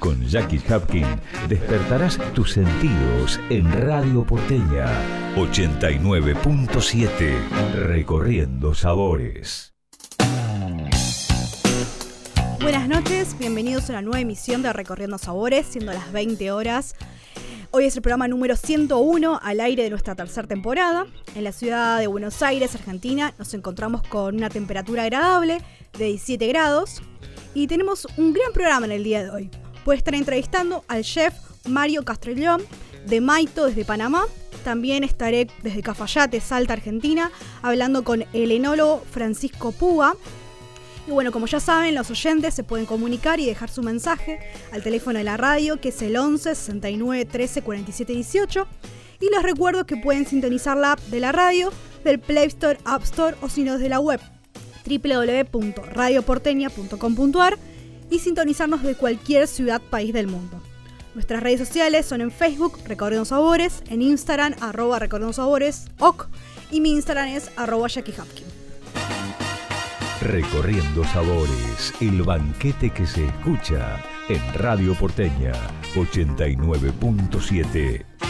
Con Jackie Hapkin despertarás tus sentidos en Radio Porteña 89.7 Recorriendo Sabores. Buenas noches, bienvenidos a una nueva emisión de Recorriendo Sabores, siendo las 20 horas. Hoy es el programa número 101 al aire de nuestra tercera temporada. En la ciudad de Buenos Aires, Argentina, nos encontramos con una temperatura agradable de 17 grados y tenemos un gran programa en el día de hoy. Puede estar entrevistando al chef Mario Castrellón de Maito desde Panamá. También estaré desde Cafayate, Salta, Argentina, hablando con el enólogo Francisco Púa. Y bueno, como ya saben, los oyentes se pueden comunicar y dejar su mensaje al teléfono de la radio, que es el 11 69 13 47 18. Y les recuerdo que pueden sintonizar la app de la radio del Play Store, App Store o si no desde la web www.radioporteña.com.ar y sintonizarnos de cualquier ciudad, país del mundo. Nuestras redes sociales son en Facebook, Recorriendo Sabores, en Instagram, arroba Recorriendo Sabores, OK, y mi Instagram es arroba Jackie Hapkin. Recorriendo Sabores, el banquete que se escucha en Radio Porteña 89.7.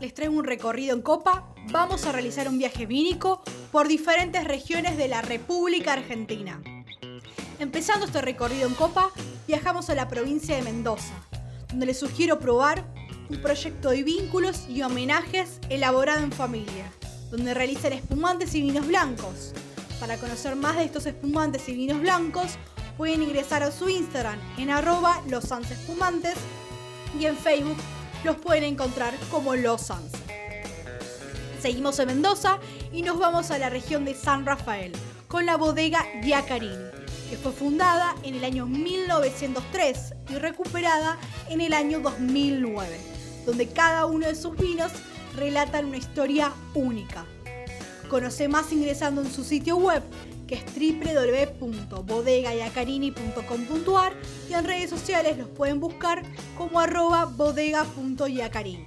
les traigo un recorrido en copa. Vamos a realizar un viaje vínico por diferentes regiones de la República Argentina. Empezando este recorrido en Copa, viajamos a la provincia de Mendoza, donde les sugiero probar un proyecto de vínculos y homenajes elaborado en familia, donde realizan espumantes y vinos blancos. Para conocer más de estos espumantes y vinos blancos, pueden ingresar a su Instagram en arroba los y en Facebook los pueden encontrar como Los Sans. Seguimos en Mendoza y nos vamos a la región de San Rafael con la bodega Giacarini, que fue fundada en el año 1903 y recuperada en el año 2009, donde cada uno de sus vinos relatan una historia única. Conoce más ingresando en su sitio web que es www.bodegayacarini.com.ar y en redes sociales los pueden buscar como arroba bodega.yacarini.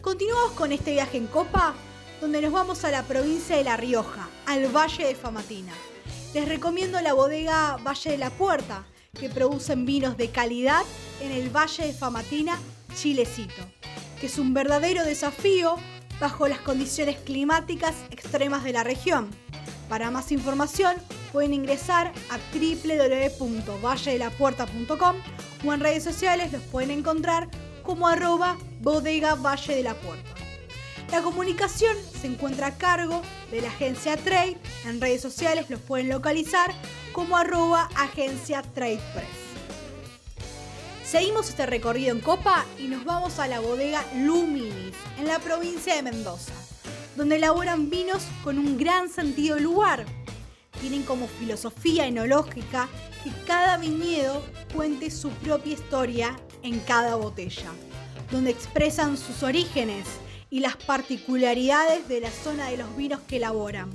Continuamos con este viaje en copa donde nos vamos a la provincia de La Rioja, al Valle de Famatina. Les recomiendo la bodega Valle de la Puerta, que producen vinos de calidad en el Valle de Famatina, Chilecito, que es un verdadero desafío bajo las condiciones climáticas extremas de la región. Para más información pueden ingresar a www.valledelapuerta.com o en redes sociales los pueden encontrar como arroba bodega Valle de la Puerta. La comunicación se encuentra a cargo de la agencia Trade. En redes sociales los pueden localizar como arroba agencia Trade Press. Seguimos este recorrido en Copa y nos vamos a la bodega Luminis, en la provincia de Mendoza, donde elaboran vinos con un gran sentido del lugar. Tienen como filosofía enológica que cada viñedo cuente su propia historia en cada botella, donde expresan sus orígenes, y las particularidades de la zona de los vinos que elaboran.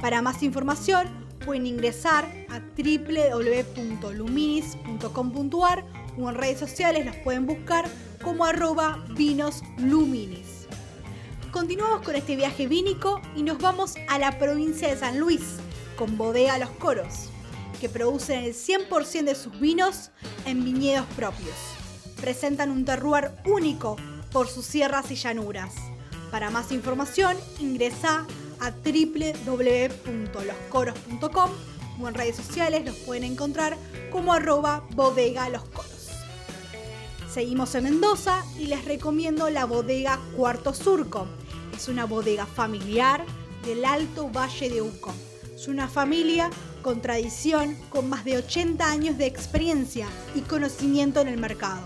Para más información pueden ingresar a www.luminis.com.ar o en redes sociales los pueden buscar como arroba vinosluminis. Continuamos con este viaje vínico y nos vamos a la provincia de San Luis con Bodega Los Coros, que producen el 100% de sus vinos en viñedos propios. Presentan un terroir único por sus sierras y llanuras. Para más información ingresa a www.loscoros.com o en redes sociales los pueden encontrar como arroba bodega los coros. Seguimos en Mendoza y les recomiendo la bodega Cuarto Surco. Es una bodega familiar del Alto Valle de Uco. Es una familia con tradición, con más de 80 años de experiencia y conocimiento en el mercado.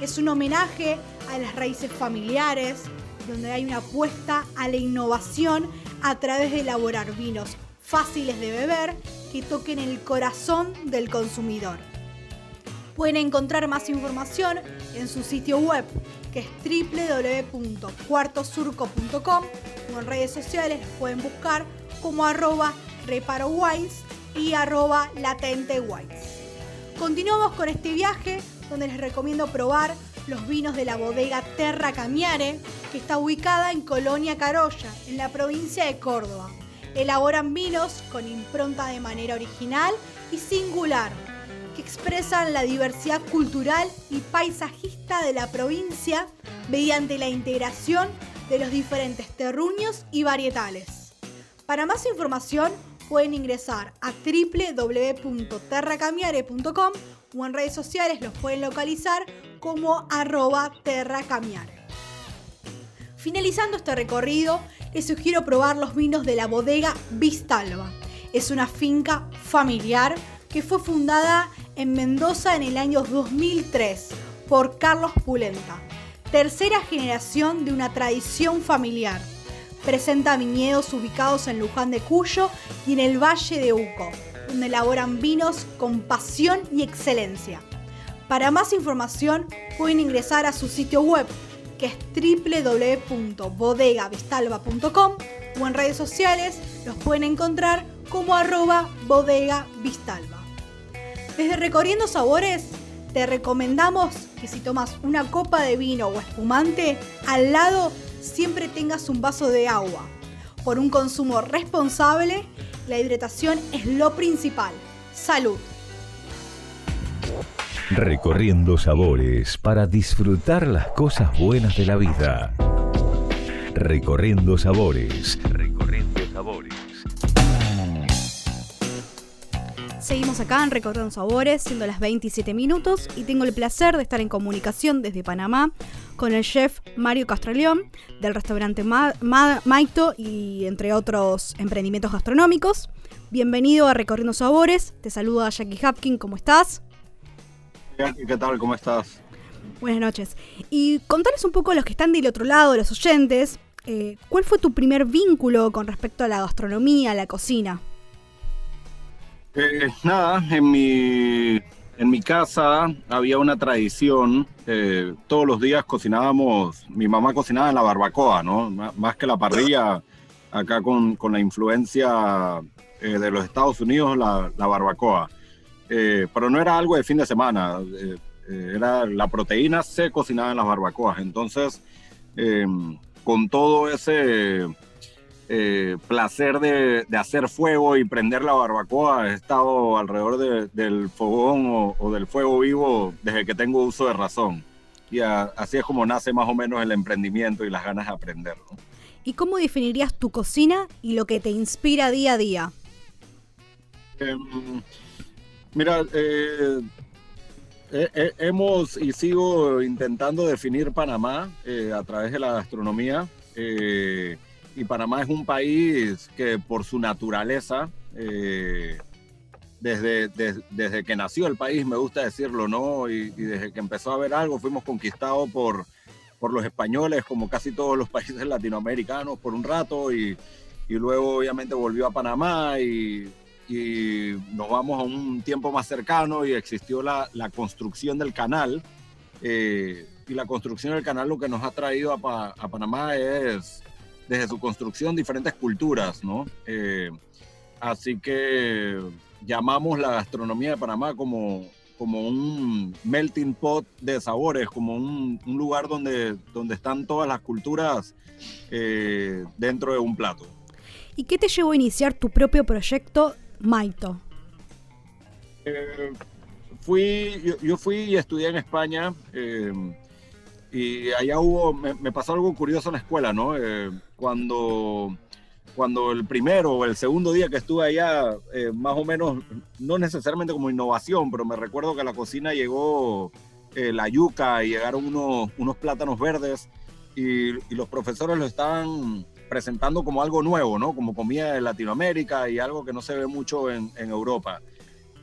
Es un homenaje a las raíces familiares, donde hay una apuesta a la innovación a través de elaborar vinos fáciles de beber que toquen el corazón del consumidor. Pueden encontrar más información en su sitio web, que es www.cuartosurco.com o en redes sociales pueden buscar como arroba reparowines y arroba latentewines. Continuamos con este viaje donde les recomiendo probar los vinos de la bodega Terra Camiare, que está ubicada en Colonia Carolla, en la provincia de Córdoba. Elaboran vinos con impronta de manera original y singular, que expresan la diversidad cultural y paisajista de la provincia mediante la integración de los diferentes terruños y varietales. Para más información pueden ingresar a www.terracamiare.com o en redes sociales los pueden localizar como arroba terracamiare. Finalizando este recorrido, les sugiero probar los vinos de la bodega Vistalba. Es una finca familiar que fue fundada en Mendoza en el año 2003 por Carlos Pulenta, tercera generación de una tradición familiar. Presenta viñedos ubicados en Luján de Cuyo y en el Valle de Uco, donde elaboran vinos con pasión y excelencia. Para más información pueden ingresar a su sitio web que es www.bodegavistalba.com o en redes sociales los pueden encontrar como arroba bodegavistalba. Desde Recorriendo Sabores te recomendamos que si tomas una copa de vino o espumante, al lado siempre tengas un vaso de agua. Por un consumo responsable, la hidratación es lo principal. Salud. Recorriendo sabores para disfrutar las cosas buenas de la vida. Recorriendo sabores. Recorriendo sabores. Seguimos acá en Recorriendo Sabores, siendo las 27 minutos, y tengo el placer de estar en comunicación desde Panamá con el chef Mario Castroleón del restaurante Maito y entre otros emprendimientos gastronómicos. Bienvenido a Recorriendo Sabores, te saluda Jackie Hapkin, ¿cómo estás? ¿qué tal? ¿Cómo estás? Buenas noches. Y contarles un poco a los que están del otro lado, los oyentes, eh, ¿cuál fue tu primer vínculo con respecto a la gastronomía, a la cocina? Eh, nada, en mi, en mi casa había una tradición, eh, todos los días cocinábamos, mi mamá cocinaba en la barbacoa, ¿no? más que la parrilla, acá con, con la influencia eh, de los Estados Unidos, la, la barbacoa. pero no era algo de fin de semana, era la proteína se cocinaba en las barbacoas, entonces con todo ese eh, placer de, hacer fuego y prender la barbacoa. He estado alrededor del fogón o, del fuego vivo desde que tengo uso de razón. Y así es como nace más o menos el emprendimiento y las ganas de aprender. ¿Y cómo definirías tu cocina y lo que te inspira día a día? Em, mira, eh, hemos y sigo intentando definir Panamá eh, a través de la gastronomía y Panamá es un país que por su naturaleza, eh, desde, desde que nació el país, me gusta decirlo, ¿no? Y, desde que empezó a haber algo, fuimos conquistados por, por los españoles, como casi todos los países latinoamericanos, por un rato, y, y luego obviamente volvió a Panamá y, y, nos vamos a un tiempo más cercano y existió la, la construcción del canal. Eh, y la construcción del canal lo que nos ha traído a, a Panamá es desde su construcción diferentes culturas, ¿no? Eh, así que llamamos la gastronomía de Panamá como, como un melting pot de sabores, como un, lugar donde, donde están todas las culturas eh, dentro de un plato. ¿Y qué te llevó a iniciar tu propio proyecto Maito? Eh, fui, yo, fui y estudié en España y allá hubo, me, pasó algo curioso en la escuela, ¿no? Cuando, cuando el primero o el segundo día que estuve allá, eh, más o menos, no necesariamente como innovación, pero me recuerdo que a la cocina llegó eh, la yuca y llegaron unos, unos plátanos verdes y, los profesores lo estaban presentando como algo nuevo, ¿no? Como comida de Latinoamérica y algo que no se ve mucho en Europa.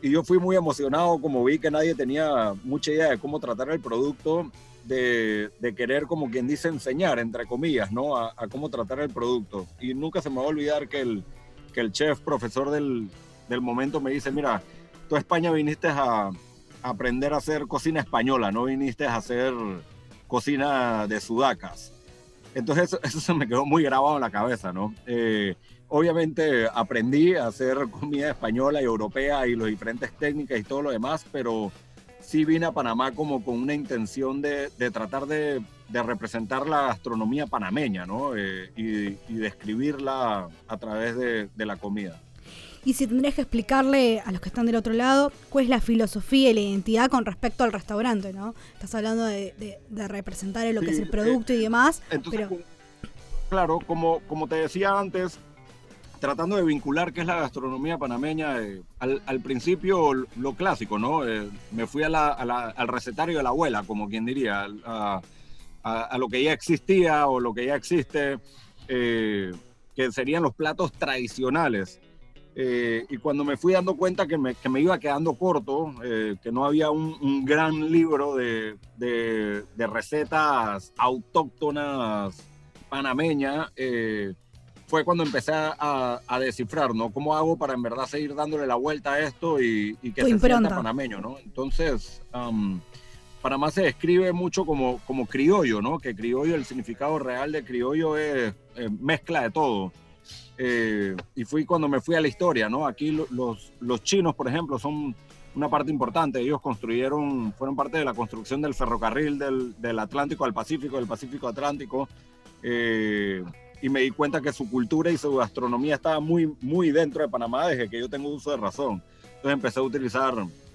Y yo fui muy emocionado como vi que nadie tenía mucha idea de cómo tratar el producto de, querer, como quien dice, enseñar, entre comillas, ¿no? A, cómo tratar el producto. Y nunca se me va a olvidar que el, que el chef, profesor del, del momento, me dice, mira, tú a España viniste a, aprender a hacer cocina española, no viniste a hacer cocina de sudacas. Entonces eso, se me quedó muy grabado en la cabeza, ¿no? Eh, obviamente aprendí a hacer comida española y europea y las diferentes técnicas y todo lo demás, pero sí vine a Panamá como con una intención de, tratar de, representar la gastronomía panameña, ¿no? Eh, y, describirla a través de, la comida. Y si tendrías que explicarle a los que están del otro lado cuál es la filosofía y la identidad con respecto al restaurante, ¿no? Estás hablando de, representar lo que es el producto y eh, demás. Entonces, claro, como, como te decía antes, tratando de vincular qué es la gastronomía panameña, eh, al, principio lo clásico, ¿no? Eh, me fui al recetario de la abuela, como quien diría, a, lo que ya existía o lo que ya existe, eh, que serían los platos tradicionales. y cuando me fui dando cuenta que me, que me iba quedando corto, que no había un, gran libro de, de, de, recetas autóctonas panameñas, fue cuando empecé a, descifrar, ¿no? ¿Cómo hago para en verdad seguir dándole la vuelta a esto y, que se sienta panameño, ¿no? Entonces, Panamá se describe mucho como, como criollo, ¿no? Que criollo, el significado real de criollo es mezcla de todo. Eh, y fui cuando me fui a la historia, ¿no? Aquí los, los chinos, por ejemplo, son una parte importante. Ellos construyeron, fueron parte de la construcción del ferrocarril del, del Atlántico al Pacífico, del Pacífico Atlántico. Eh, y me di cuenta que su cultura y su gastronomía estaba muy, muy dentro de Panamá desde que yo tengo uso de razón. Entonces empecé a utilizar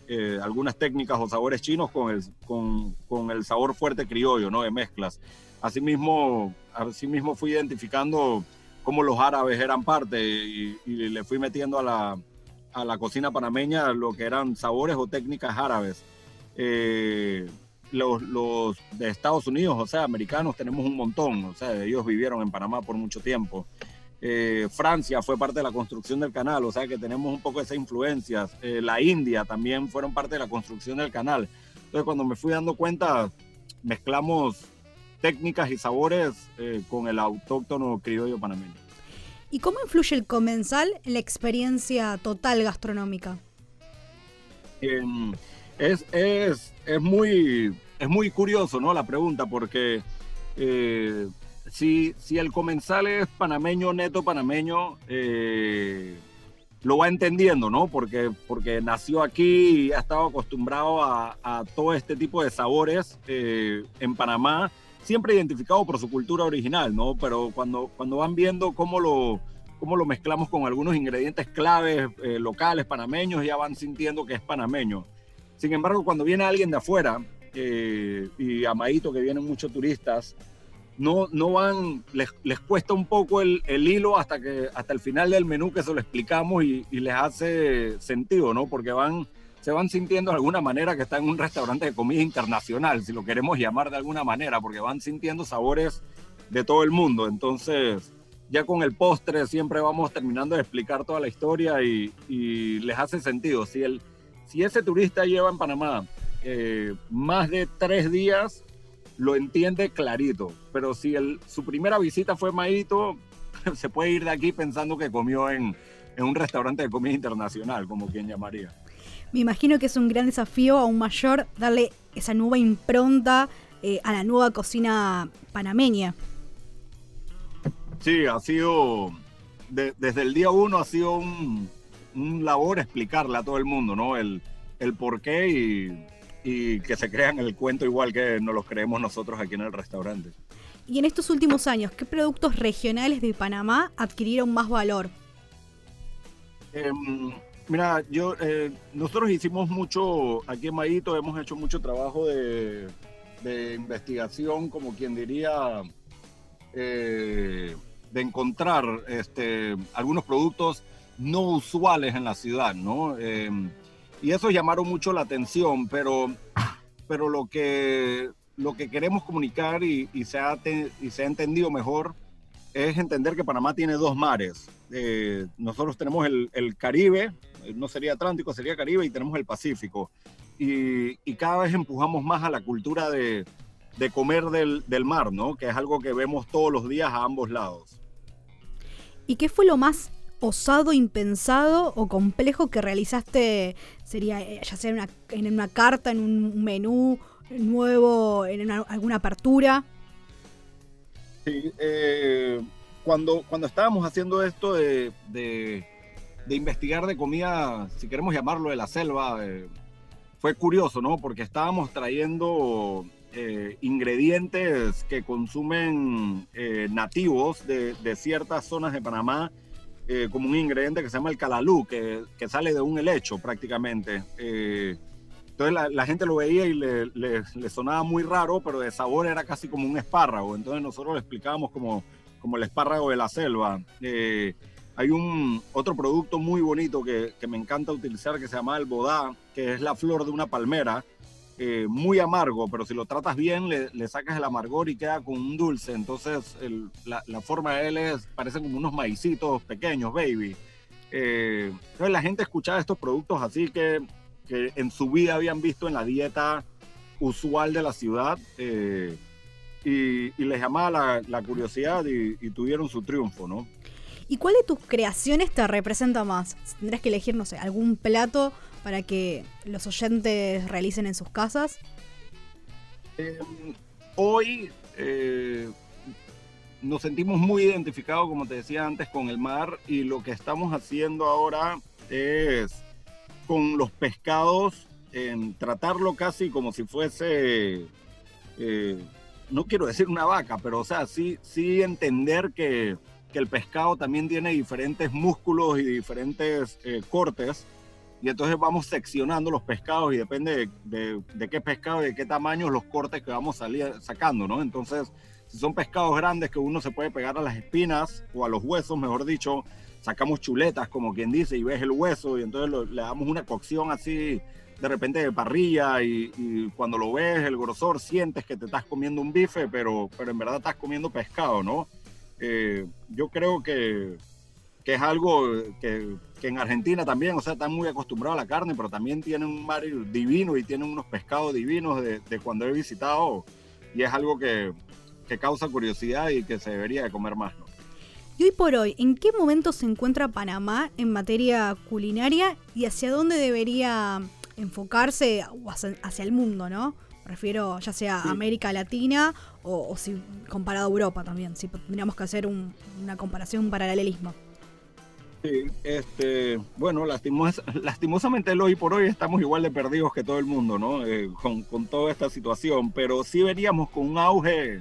eh, algunas técnicas o sabores chinos con el, con, con, el sabor fuerte criollo, ¿no? De mezclas. Asimismo, asimismo fui identificando cómo los árabes eran parte y, y le fui metiendo a la, a la cocina panameña lo que eran sabores o técnicas árabes. Eh, los, de Estados Unidos, o sea, americanos, tenemos un montón, o sea, ellos vivieron en Panamá por mucho tiempo. Eh, Francia fue parte de la construcción del canal, o sea que tenemos un poco de esas influencias. Eh, la India también fueron parte de la construcción del canal. Entonces cuando me fui dando cuenta, mezclamos técnicas y sabores eh, con el autóctono criollo panameño. ¿Y cómo influye el comensal en la experiencia total gastronómica? Em, es, es, es muy es muy curioso, ¿no? La pregunta, porque eh, si, si, el comensal es panameño, neto panameño, eh, lo va entendiendo, ¿no? Porque, porque nació aquí y ha estado acostumbrado a, todo este tipo de sabores eh, en Panamá, siempre identificado por su cultura original, ¿no? Pero cuando, cuando van viendo cómo lo, cómo lo mezclamos con algunos ingredientes claves locales panameños, ya van sintiendo que es panameño. Sin embargo, cuando viene alguien de afuera eh, y Amadito, que vienen muchos turistas, no, no van, les, les cuesta un poco el, el, hilo hasta, que, hasta el final del menú que se lo explicamos y, y, les hace sentido, ¿no? Porque van, se van sintiendo de alguna manera que están en un restaurante de comida internacional, si lo queremos llamar de alguna manera, porque van sintiendo sabores de todo el mundo. Entonces, ya con el postre siempre vamos terminando de explicar toda la historia y, y les hace sentido. Si, el, si ese turista lleva en Panamá eh, más de tres días, lo entiende clarito. Pero si el, su primera visita fue Maíto, se puede ir de aquí pensando que comió en, en un restaurante de comida internacional, como quien llamaría. Me imagino que es un gran desafío aún mayor darle esa nueva impronta eh, a la nueva cocina panameña. Sí, ha sido, desde el día uno ha sido un, un labor explicarle a todo el mundo, ¿no? El, el por qué y y que se crean el cuento igual que nos lo creemos nosotros aquí en el restaurante. Y en estos últimos años, ¿qué productos regionales de Panamá adquirieron más valor? Em, mira, yo, eh, nosotros hicimos mucho, aquí en Maíto hemos hecho mucho trabajo de, investigación, como quien diría, eh, de encontrar este, algunos productos no usuales en la ciudad, ¿no? Y eso llamaron mucho la atención, pero, pero lo, que, lo que queremos comunicar y, se ha y se ha entendido mejor es entender que Panamá tiene dos mares. Eh, nosotros tenemos el, el, Caribe, no sería Atlántico, sería Caribe, y tenemos el Pacífico. Y, y cada vez empujamos más a la cultura de, de comer del, del, mar, ¿no? Que es algo que vemos todos los días a ambos lados. ¿Y qué fue lo más osado, impensado o complejo que realizaste? Sería eh, ya sea en una, carta, en un menú nuevo, en alguna apertura. Sí, eh, cuando, cuando estábamos haciendo esto de, de, investigar de comida, si queremos llamarlo de la selva, eh, fue curioso, ¿no? Porque estábamos trayendo ingredientes que consumen nativos de, de, ciertas zonas de Panamá, como un ingrediente que se llama el calalú, que, que sale de un helecho prácticamente. entonces la, gente lo veía y le, le, sonaba muy raro, pero de sabor era casi como un espárrago. Entonces nosotros le explicábamos como como el espárrago de la selva. Eh, hay un otro producto muy bonito que, que, me encanta utilizar que se llama el bodá, que es la flor de una palmera, eh, muy amargo, pero si lo tratas bien le, sacas el amargor y queda con un dulce. Entonces la, forma de él es, parecen como unos maicitos pequeños, baby. Eh, entonces la gente escuchaba estos productos así que, que en su vida habían visto en la dieta usual de la ciudad. Eh, y, les llamaba la, curiosidad y, tuvieron su triunfo, ¿no? ¿Y cuál de tus creaciones te representa más? Tendrás que elegir, no sé, algún plato para que los oyentes realicen en sus casas. Em, hoy eh, nos sentimos muy identificados, como te decía antes, con el mar y lo que estamos haciendo ahora es con los pescados, tratarlo casi como si fuese eh, no quiero decir una vaca, pero o sea, sí, sí entender que, que el pescado también tiene diferentes músculos y diferentes eh, cortes. Y entonces vamos seccionando los pescados y depende de, qué pescado y de qué tamaño los cortes que vamos salir, sacando, ¿no? Entonces, si son pescados grandes que uno se puede pegar a las espinas o a los huesos, mejor dicho, sacamos chuletas, como quien dice, y ves el hueso y entonces le damos una cocción así de repente de parrilla y, cuando lo ves, el grosor, sientes que te estás comiendo un bife, pero, pero en verdad estás comiendo pescado, ¿no? Eh, yo creo que, que es algo que, que, en Argentina también, o sea, están muy acostumbrados a la carne, pero también tienen un mar divino y tienen unos pescados divinos de, de cuando he visitado y es algo que, que, causa curiosidad y que se debería de comer más, ¿no? Y hoy por hoy, ¿en qué momento se encuentra Panamá en materia culinaria y hacia dónde debería enfocarse hacia, el mundo, ¿no? refiero ya sea América Latina o, si comparado a Europa también, si tendríamos que hacer una comparación, un paralelismo. Sí, este, bueno, lastimos, lastimosamente hoy por hoy estamos igual de perdidos que todo el mundo, ¿no? Eh, con, con, toda esta situación, pero sí veríamos con un auge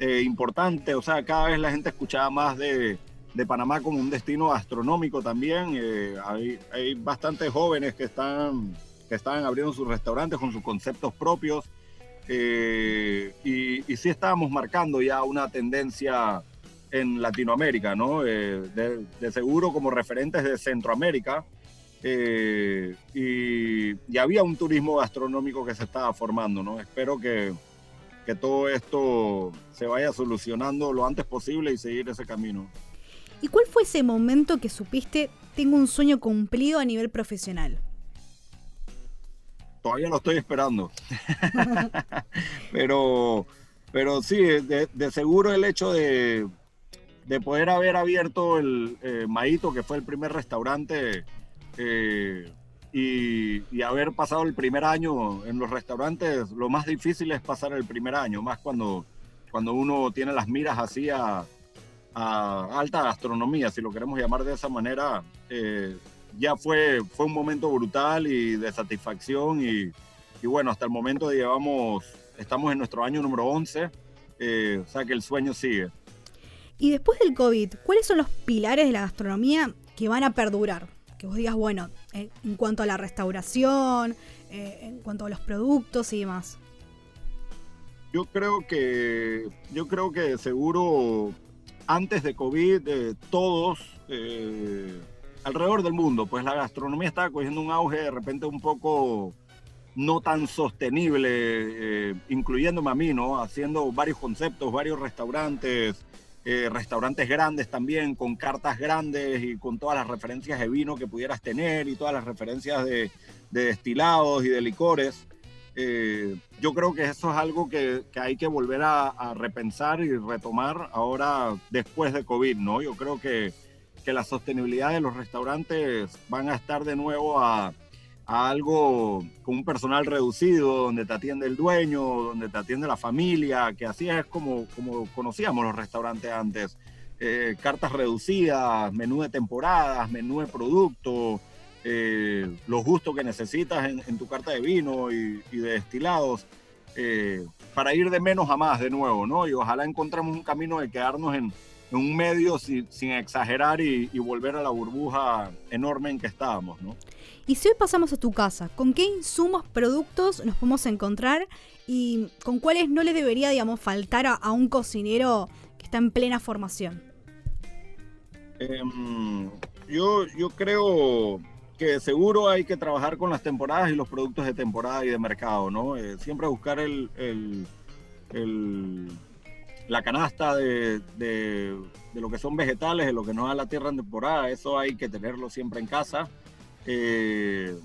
eh, importante, o sea, cada vez la gente escuchaba más de, de Panamá como un destino astronómico también. Eh, hay, hay bastantes jóvenes que están que estaban abriendo sus restaurantes con sus conceptos propios. Eh, y, y, sí estábamos marcando ya una tendencia en Latinoamérica, ¿no? Eh, de, seguro como referentes de Centroamérica. Eh, y, había un turismo gastronómico que se estaba formando, ¿no? Espero que, que todo esto se vaya solucionando lo antes posible y seguir ese camino. ¿Y cuál fue ese momento que supiste, tengo un sueño cumplido a nivel profesional? todavía lo estoy esperando. pero, pero sí, de, seguro el hecho de, de, poder haber abierto el eh, que fue el primer restaurante, eh, y, haber pasado el primer año en los restaurantes, lo más difícil es pasar el primer año, más cuando, cuando uno tiene las miras así a, a alta gastronomía, si lo queremos llamar de esa manera. Eh, ya fue, fue un momento brutal y de satisfacción y, y bueno, hasta el momento llevamos, estamos en nuestro año número 11, eh, o sea que el sueño sigue. Y después del COVID, ¿cuáles son los pilares de la gastronomía que van a perdurar? Que vos digas, bueno, eh, en cuanto a la restauración, eh, en cuanto a los productos y demás. Yo creo que, yo creo que seguro antes de COVID todos alrededor del mundo, pues la gastronomía estaba cogiendo un auge de repente un poco no tan sostenible, eh, incluyéndome a mí, ¿no? Haciendo varios conceptos, varios restaurantes, eh, restaurantes grandes también, con cartas grandes y con todas las referencias de vino que pudieras tener y todas las referencias de, destilados y de licores. Eh, yo creo que eso es algo que, hay que volver a, a, repensar y retomar ahora después de COVID, ¿no? Yo creo que que la sostenibilidad de los restaurantes van a estar de nuevo a, algo con un personal reducido, donde te atiende el dueño, donde te atiende la familia, que así es como, como conocíamos los restaurantes antes. Eh, cartas reducidas, menú de temporadas, menú de producto, eh, los gustos que necesitas en, tu carta de vino y, de destilados, eh, para ir de menos a más de nuevo, ¿no? Y ojalá encontremos un camino de quedarnos en, un medio sin, exagerar y, volver a la burbuja enorme en que estábamos, ¿no? Y si hoy pasamos a tu casa, ¿con qué insumos, productos nos podemos encontrar y con cuáles no le debería, digamos, faltar a, un cocinero que está en plena formación? Em, yo, yo creo que seguro hay que trabajar con las temporadas y los productos de temporada y de mercado, ¿no? Eh, siempre buscar el, el, la canasta de, de, lo que son vegetales, de lo que no da la tierra en temporada, eso hay que tenerlo siempre en casa. Eh,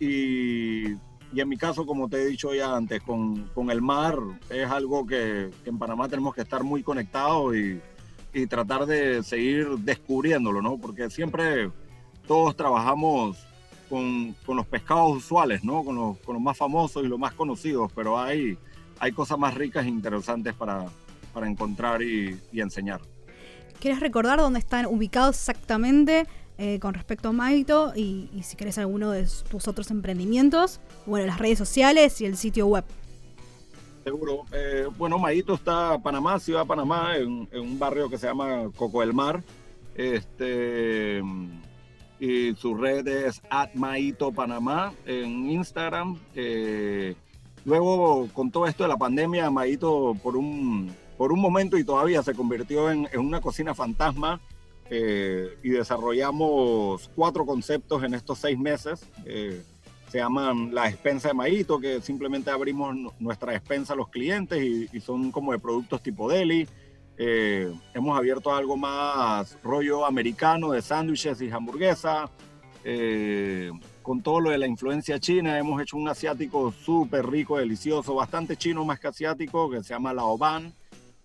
y, y, en mi caso, como te he dicho ya antes, con, con el mar es algo que, que, en Panamá tenemos que estar muy conectados y, y tratar de seguir descubriéndolo, ¿no? Porque siempre todos trabajamos con, con, los pescados usuales, ¿no? Con los, con los, más famosos y los más conocidos, pero hay, hay cosas más ricas e interesantes para, para encontrar y, y, enseñar. ¿Quieres recordar dónde están ubicados exactamente eh, con respecto a Maito y, y, si querés alguno de tus otros emprendimientos? Bueno, las redes sociales y el sitio web. Seguro. Eh, bueno, Maito está Panamá, Ciudad de Panamá, en, en, un barrio que se llama Coco del Mar. Este y su red es Maito Panamá en Instagram. Eh, luego, con todo esto de la pandemia, Maito por un, por un momento y todavía se convirtió en, una cocina fantasma eh, y desarrollamos cuatro conceptos en estos seis meses. Eh, se llaman la despensa de Maito, que simplemente abrimos nuestra despensa a los clientes y, y son como de productos tipo deli. Eh, hemos abierto algo más rollo americano de sándwiches y hamburguesa. Eh, con todo lo de la influencia china, hemos hecho un asiático súper rico, delicioso, bastante chino más que asiático, que se llama Laoban.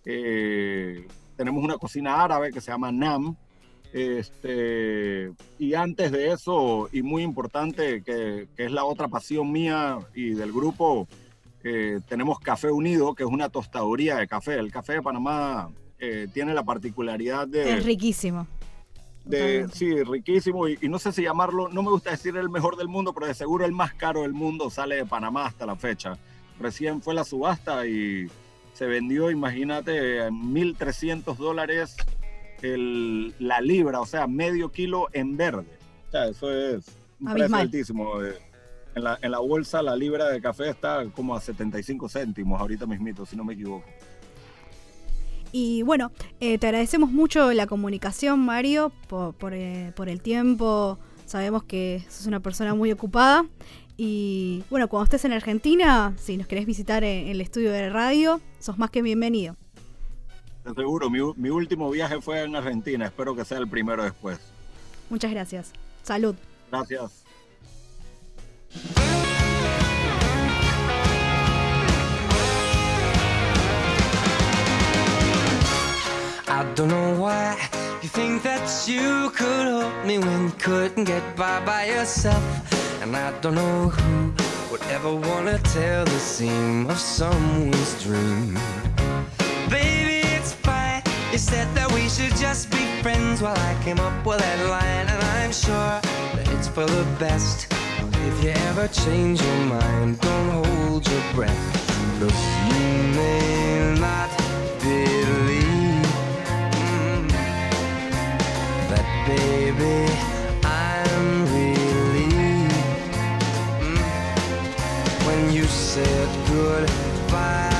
Eh, tenemos una cocina árabe que se llama Nam. Este, y antes de eso, y muy importante, que, que es la otra pasión mía y del grupo, tenemos Café Unido, que es una tostaduría de café. El café de Panamá eh, tiene la particularidad de... Es riquísimo. De, sí, riquísimo. Y, no sé si llamarlo, no me gusta decir el mejor del mundo, pero de seguro el más caro del mundo sale de Panamá hasta la fecha. Recién fue la subasta y se vendió, imagínate, en 1.300 dólares la libra, o sea, medio kilo en verde. O sea, eso es un precio altísimo. Eh, en la, en la bolsa la libra de café está como a 75 céntimos ahorita mismito, si no me equivoco. Y bueno, eh, te agradecemos mucho la comunicación, Mario, eh, por, el tiempo. Sabemos que sos una persona muy ocupada. Y bueno, cuando estés en Argentina, si nos querés visitar en, el estudio de radio, sos más que bienvenido. Seguro, mi, mi último viaje fue en Argentina. Espero que sea el primero después. Muchas gracias. Salud. Gracias. I don't know why you think that you could help me when you couldn't get by by yourself. And I don't know who would ever wanna tell the seam of someone's dream. Baby. You said that we should just be friends while I came up with that line, and I'm sure that it's for the best. If you ever change your mind, don't hold your breath. Look, you may not believe. baby, I'm relieved mm. when you said goodbye.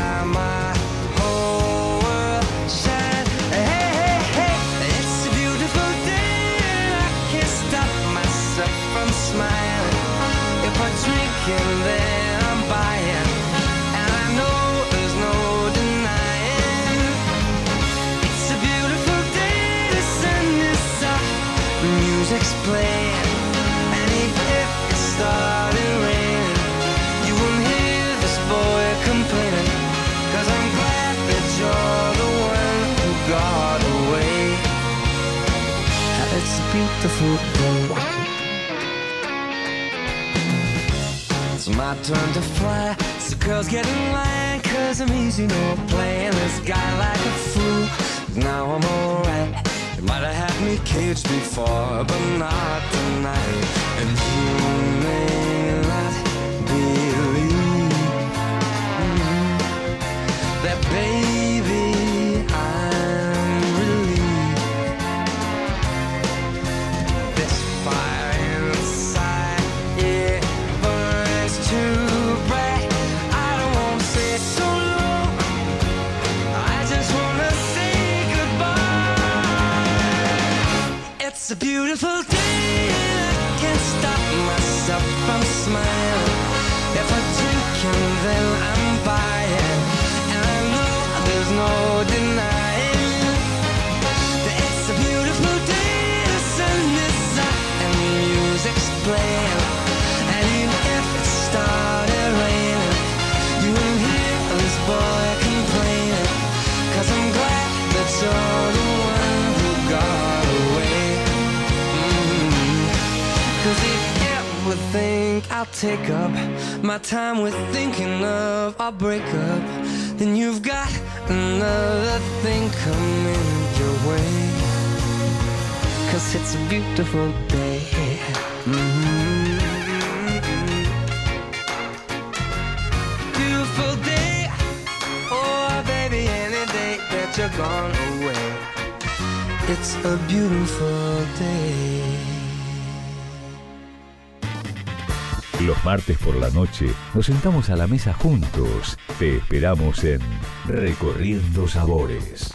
Day. It's my turn to fly. So girls get in line, cause I'm easy, no playing this guy like a fool. Now I'm alright. You might have had me caged before, but not tonight. And you may my time with thinking of our breakup, then you've got another thing coming your way. Cause it's a beautiful day. Mhm. Beautiful day. Oh, baby, any day that you're gone away. It's a beautiful day. Los martes por la noche nos sentamos a la mesa juntos. Te esperamos en Recorriendo Sabores.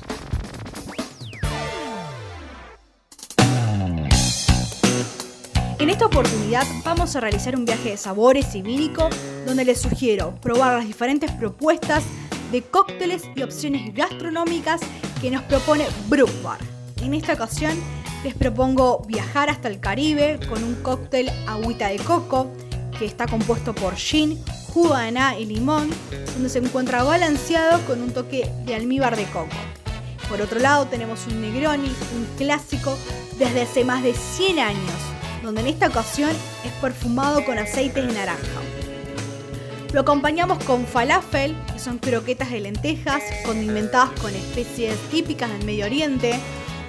En esta oportunidad vamos a realizar un viaje de sabores vínico donde les sugiero probar las diferentes propuestas de cócteles y opciones gastronómicas que nos propone Brook Bar. En esta ocasión les propongo viajar hasta el Caribe con un cóctel agüita de coco que está compuesto por gin, jugo y limón, donde se encuentra balanceado con un toque de almíbar de coco. Por otro lado tenemos un Negroni, un clásico desde hace más de 100 años, donde en esta ocasión es perfumado con aceites de naranja. Lo acompañamos con falafel, que son croquetas de lentejas condimentadas con especies típicas del Medio Oriente,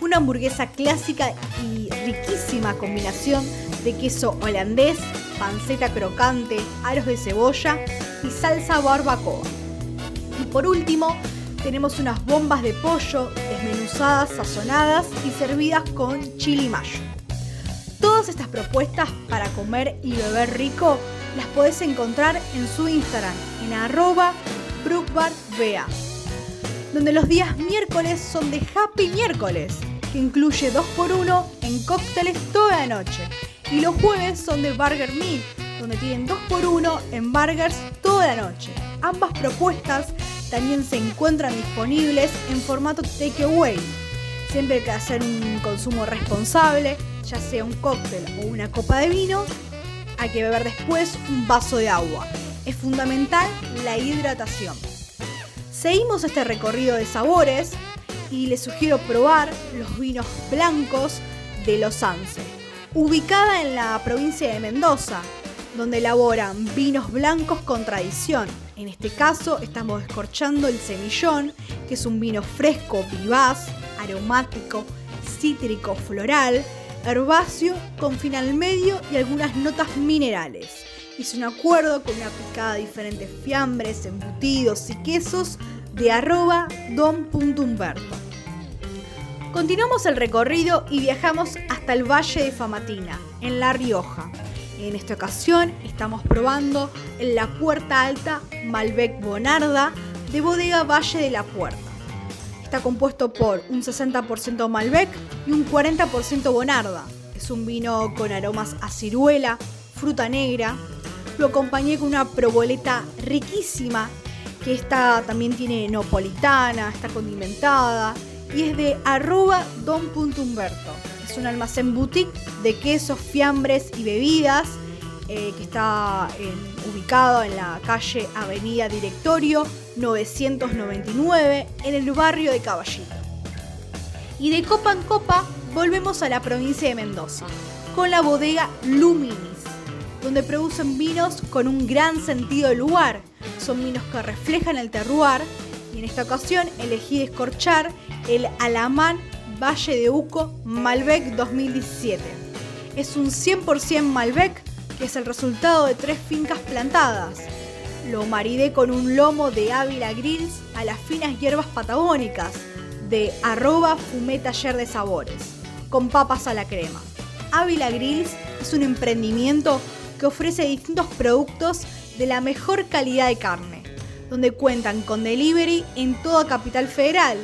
una hamburguesa clásica y riquísima combinación de queso holandés, panceta crocante, aros de cebolla y salsa barbacoa. Y por último, tenemos unas bombas de pollo desmenuzadas, sazonadas y servidas con chili mayo. Todas estas propuestas para comer y beber rico las podés encontrar en su Instagram en arroba brookbarbea, donde los días miércoles son de Happy Miércoles, que incluye 2x1 en cócteles toda la noche, y los jueves son de Burger Meat, donde tienen 2x1 en burgers toda la noche. Ambas propuestas también se encuentran disponibles en formato takeaway. Siempre hay que hacer un consumo responsable, ya sea un cóctel o una copa de vino, hay que beber después un vaso de agua. Es fundamental la hidratación. Seguimos este recorrido de sabores y les sugiero probar los vinos blancos de Los Anse, ubicada en la provincia de Mendoza, donde elaboran vinos blancos con tradición. En este caso estamos descorchando el semillón, que es un vino fresco, vivaz, aromático, cítrico, floral, herbáceo, con final medio y algunas notas minerales. Hice un acuerdo con una picada de diferentes fiambres, embutidos y quesos de arroba don.humberto. Continuamos el recorrido y viajamos hasta el Valle de Famatina, en La Rioja. En esta ocasión estamos probando en la Puerta Alta Malbec Bonarda de Bodega Valle de la Puerta. Está compuesto por un 60% Malbec y un 40% Bonarda. Es un vino con aromas a ciruela, fruta negra. Lo acompañé con una proboleta riquísima que esta también tiene napolitana, está condimentada y es de arroba don.humberto. Es un almacén boutique de quesos, fiambres y bebidas eh, que está ubicado en la calle Avenida Directorio 999 en el barrio de Caballito. Y de copa en copa volvemos a la provincia de Mendoza, con la bodega Luminis, donde producen vinos con un gran sentido de lugar. Son vinos que reflejan el terroir y en esta ocasión elegí descorchar el Alamán Valle de Uco Malbec 2017. Es un 100% Malbec que es el resultado de tres fincas plantadas. Lo maridé con un lomo de Ávila Grills a las finas hierbas patagónicas de arroba fumé taller de sabores, con papas a la crema. Ávila Grills es un emprendimiento que ofrece distintos productos de la mejor calidad de carne, donde cuentan con delivery en toda Capital Federal.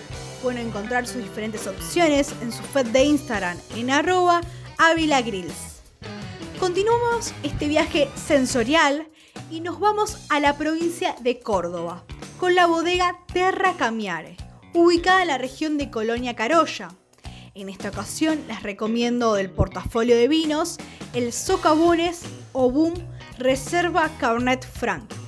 Pueden encontrar sus diferentes opciones en su feed de Instagram en arroba Ávila Grills. Continuamos este viaje sensorial y nos vamos a la provincia de Córdoba, con la bodega Terra Camiare, ubicada en la región de Colonia Carolla. En esta ocasión les recomiendo del portafolio de vinos el Socavones Obum Reserva Cabernet Franc.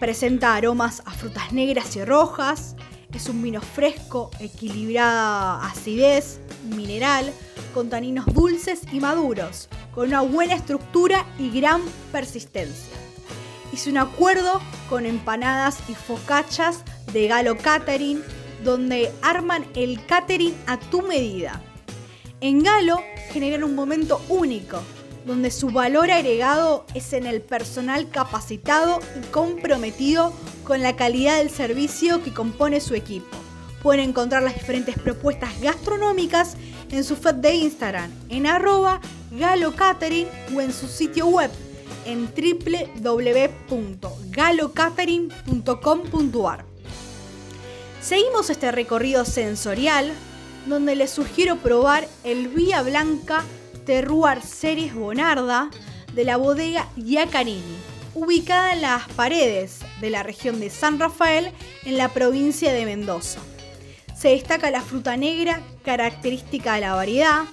Presenta aromas a frutas negras y rojas, es un vino fresco, equilibrada acidez, mineral, con taninos dulces y maduros, con una buena estructura y gran persistencia. Hice un acuerdo con empanadas y focachas de Galo Catering, donde arman el catering a tu medida. En Galo generan un momento único, donde su valor agregado es en el personal capacitado y comprometido con la calidad del servicio que compone su equipo. Pueden encontrar las diferentes propuestas gastronómicas en su feed de Instagram en arroba galocatering o en su sitio web en www.galocatering.com.ar. Seguimos este recorrido sensorial donde les sugiero probar el Vía Blanca Terroir Series Bonarda de la bodega Iacarini, ubicada en las paredes de la región de San Rafael en la provincia de Mendoza. Se destaca la fruta negra, característica de la variedad,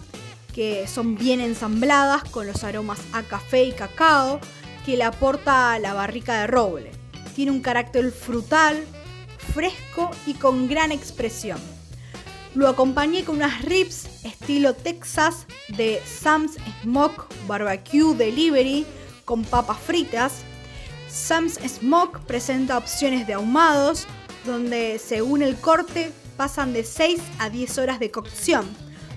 que son bien ensambladas con los aromas a café y cacao que le aporta la barrica de roble. Tiene un carácter frutal, fresco y con gran expresión. Lo acompañé con unas ribs estilo Texas de Sam's Smoke Barbecue Delivery con papas fritas. Sam's Smoke presenta opciones de ahumados donde según el corte pasan de 6 a 10 horas de cocción.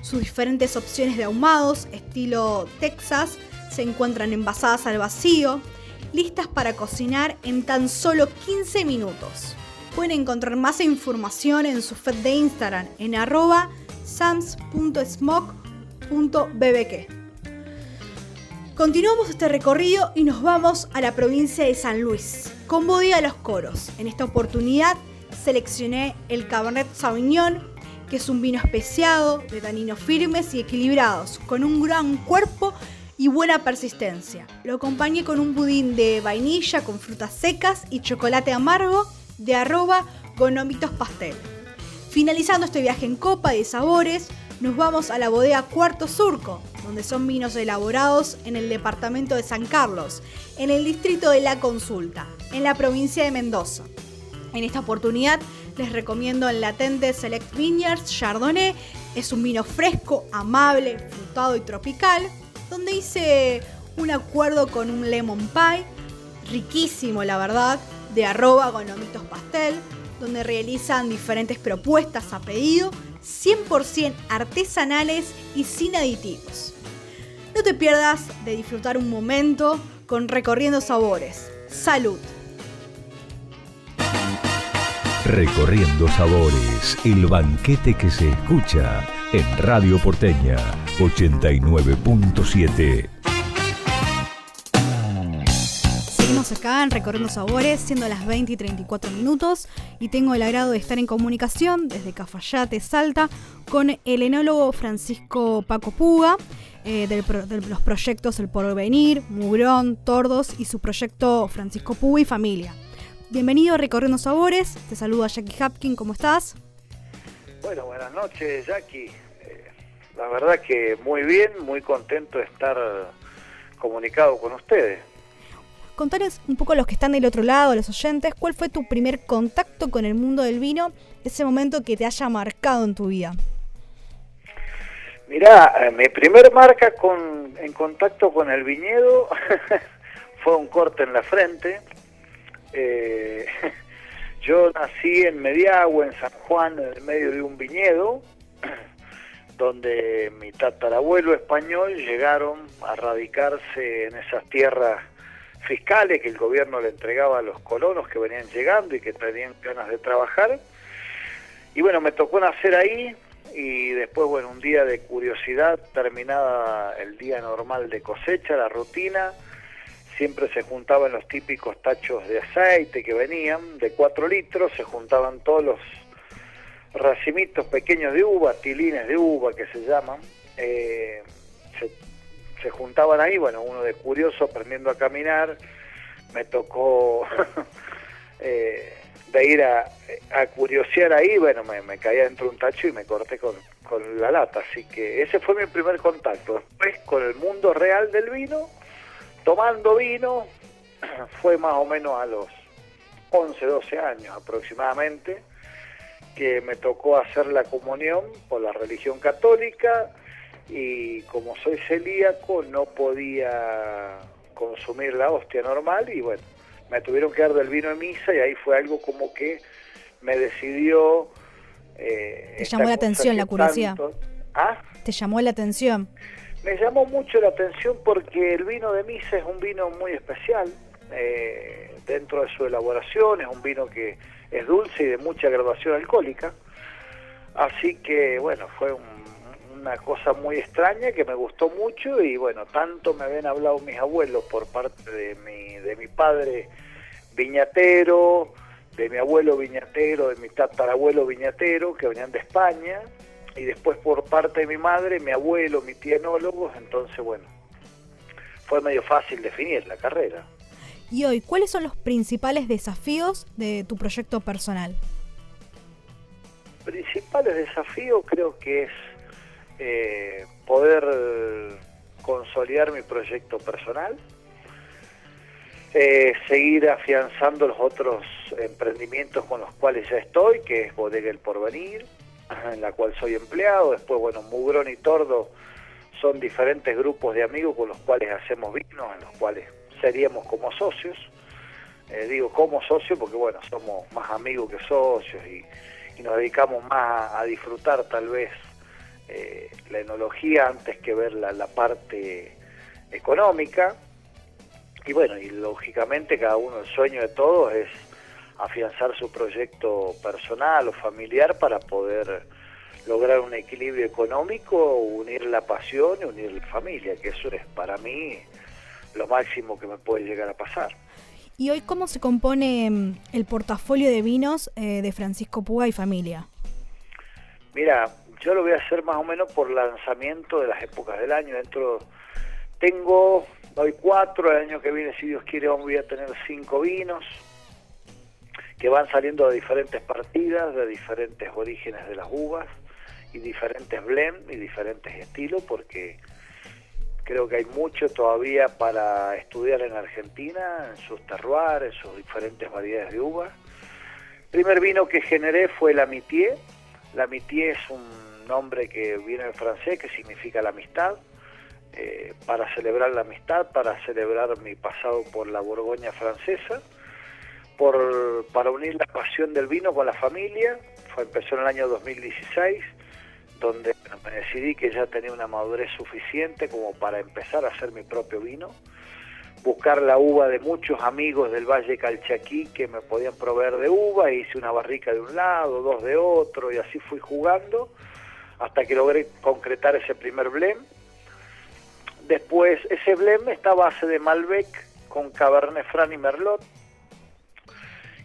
Sus diferentes opciones de ahumados estilo Texas se encuentran envasadas al vacío, listas para cocinar en tan solo 15 minutos. Pueden encontrar más información en su feed de Instagram en arroba sams.smoke.bbq. Continuamos este recorrido y nos vamos a la provincia de San Luis, con Bodega Los Coros. En esta oportunidad seleccioné el Cabernet Sauvignon, que es un vino especiado, de taninos firmes y equilibrados, con un gran cuerpo y buena persistencia. Lo acompañé con un budín de vainilla con frutas secas y chocolate amargo de arroba gonomitos pastel. Finalizando este viaje en copa de sabores, nos vamos a la bodega Cuarto Surco, donde son vinos elaborados en el departamento de San Carlos, en el distrito de La Consulta, en la provincia de Mendoza. En esta oportunidad les recomiendo el latente Select Vineyards Chardonnay. Es un vino fresco, amable, frutado y tropical, donde hice un acuerdo con un lemon pie, riquísimo la verdad, de arroba gonomitos pastel, donde realizan diferentes propuestas a pedido, 100% artesanales y sin aditivos. No te pierdas de disfrutar un momento con Recorriendo Sabores. Salud. Recorriendo Sabores, el banquete que se escucha en Radio Porteña 89.7. Acá en Recorriendo Sabores, siendo las 20 y 34 minutos, y tengo el agrado de estar en comunicación desde Cafayate, Salta, con el enólogo Francisco Paco Puga, eh, de los proyectos El Porvenir, Mugrón, Tordos y su proyecto Francisco Puga y Familia. Bienvenido a Recorriendo Sabores, te saluda Jackie Hapkin, ¿cómo estás? Bueno, buenas noches, Jackie. Eh, la verdad que muy bien, muy contento de estar comunicado con ustedes. Contanos un poco a los que están del otro lado, los oyentes, ¿cuál fue tu primer contacto con el mundo del vino, ese momento que te haya marcado en tu vida? Mirá, eh, mi primer marca con, en contacto con el viñedo fue un corte en la frente. Eh, yo nací en Mediagua, en San Juan, en el medio de un viñedo, donde mi tatarabuelo español llegaron a radicarse en esas tierras fiscales que el gobierno le entregaba a los colonos que venían llegando y que tenían ganas de trabajar. Y bueno, me tocó nacer ahí y después, bueno, un día de curiosidad, terminada el día normal de cosecha, la rutina, siempre se juntaban los típicos tachos de aceite que venían, de 4 litros, se juntaban todos los racimitos pequeños de uva, tilines de uva que se llaman, eh, se, se, juntaban ahí, bueno, uno de curioso aprendiendo a caminar, me tocó eh, de ir a, curiosear ahí, bueno, me, me, caía dentro de un tacho y me corté con, con la lata, así que ese fue mi primer contacto, después con el mundo real del vino, tomando vino, fue más o menos a los 11, 12 años aproximadamente, que me tocó hacer la comunión por la religión católica y como soy celíaco no podía consumir la hostia normal y bueno, me tuvieron que dar del vino de misa y ahí fue algo como que me decidió... Eh, ¿Te llamó la atención la curiosidad? Tanto... ¿Ah? ¿Te llamó la atención? Me llamó mucho la atención porque el vino de misa es un vino muy especial eh, dentro de su elaboración, es un vino que es dulce y de mucha graduación alcohólica. Así que bueno, fue un, una cosa muy extraña que me gustó mucho y bueno, tanto me habían hablado mis abuelos por parte de mi, de mi padre viñatero, de mi abuelo viñatero, de mi tatarabuelo viñatero, que venían de España, y después por parte de mi madre, mi abuelo, mi tía enólogos, entonces bueno, fue medio fácil definir la carrera. Y hoy, ¿cuáles son los principales desafíos de tu proyecto personal? Principales desafíos creo que es eh, poder consolidar mi proyecto personal, eh, seguir afianzando los otros emprendimientos con los cuales ya estoy, que es Bodega El Porvenir, en la cual soy empleado, después, bueno, Mugrón y Tordo son diferentes grupos de amigos con los cuales hacemos vinos, en los cuales seríamos como socios. Eh, digo como socios porque, bueno, somos más amigos que socios y, nos dedicamos más a, disfrutar tal vez eh, la enología antes que ver la, la, parte económica. Y bueno, y lógicamente cada uno, el sueño de todos es afianzar su proyecto personal o familiar para poder lograr un equilibrio económico, unir la pasión y unir la familia, que eso es para mí lo máximo que me puede llegar a pasar. ¿Y hoy cómo se compone mm, el portafolio de vinos eh, de Francisco Puga y familia? Mira, yo lo voy a hacer más o menos por lanzamiento de las épocas del año. Dentro tengo hoy cuatro, el año que viene, si Dios quiere, voy a tener cinco vinos que van saliendo de diferentes partidas, de diferentes orígenes de las uvas y diferentes blends y diferentes estilos, porque creo que hay mucho todavía para estudiar en Argentina, en sus terroirs, en sus diferentes variedades de uvas. El primer vino que generé fue la Mitié. La Mitié es un nombre que viene en francés, que significa la amistad, eh, para celebrar la amistad, para celebrar mi pasado por la Borgoña francesa, por, para unir la pasión del vino con la familia. Fue, empezó en el año 2016 donde me decidí que ya tenía una madurez suficiente como para empezar a hacer mi propio vino, buscar la uva de muchos amigos del Valle Calchaquí que me podían proveer de uva, hice una barrica de un lado, dos de otro, y así fui jugando hasta que logré concretar ese primer blend. Después, ese blend está a base de Malbec con Cabernet Franc y Merlot,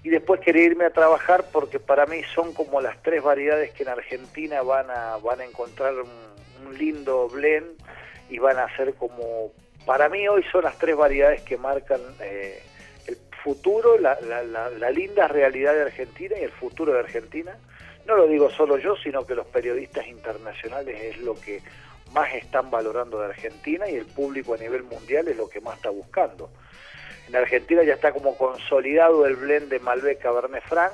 y después quería irme a trabajar porque para mí son como las tres variedades que en Argentina van a, van a encontrar un, lindo blend y van a ser como, para mí hoy son las tres variedades que marcan eh, el futuro, la, la, la, linda realidad de Argentina y el futuro de Argentina. No lo digo solo yo, sino que los periodistas internacionales es lo que más están valorando de Argentina y el público a nivel mundial es lo que más está buscando. En Argentina ya está como consolidado el blend de Malbec Cabernet Franc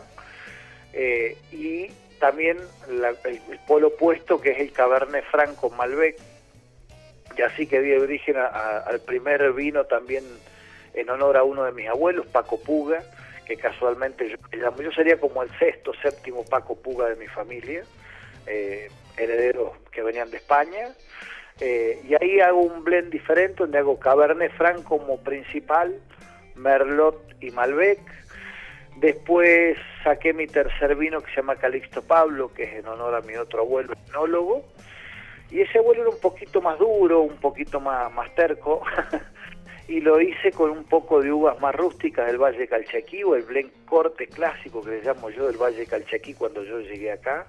eh, y también el, polo opuesto que es el Cabernet Franc con Malbec, y así que di origen al primer vino también en honor a uno de mis abuelos, Paco Puga, que casualmente yo, sería como el sexto, séptimo Paco Puga de mi familia, eh, herederos que venían de España, eh, y ahí hago un blend diferente donde hago Cabernet Franc como principal, Merlot y Malbec. Después saqué mi tercer vino que se llama Calixto Pablo, que es en honor a mi otro abuelo, enólogo. Y ese abuelo era un poquito más duro, un poquito más, más terco. y lo hice con un poco de uvas más rústicas del Valle Calchaquí, o el blend corte clásico que le llamo yo del Valle Calchaquí cuando yo llegué acá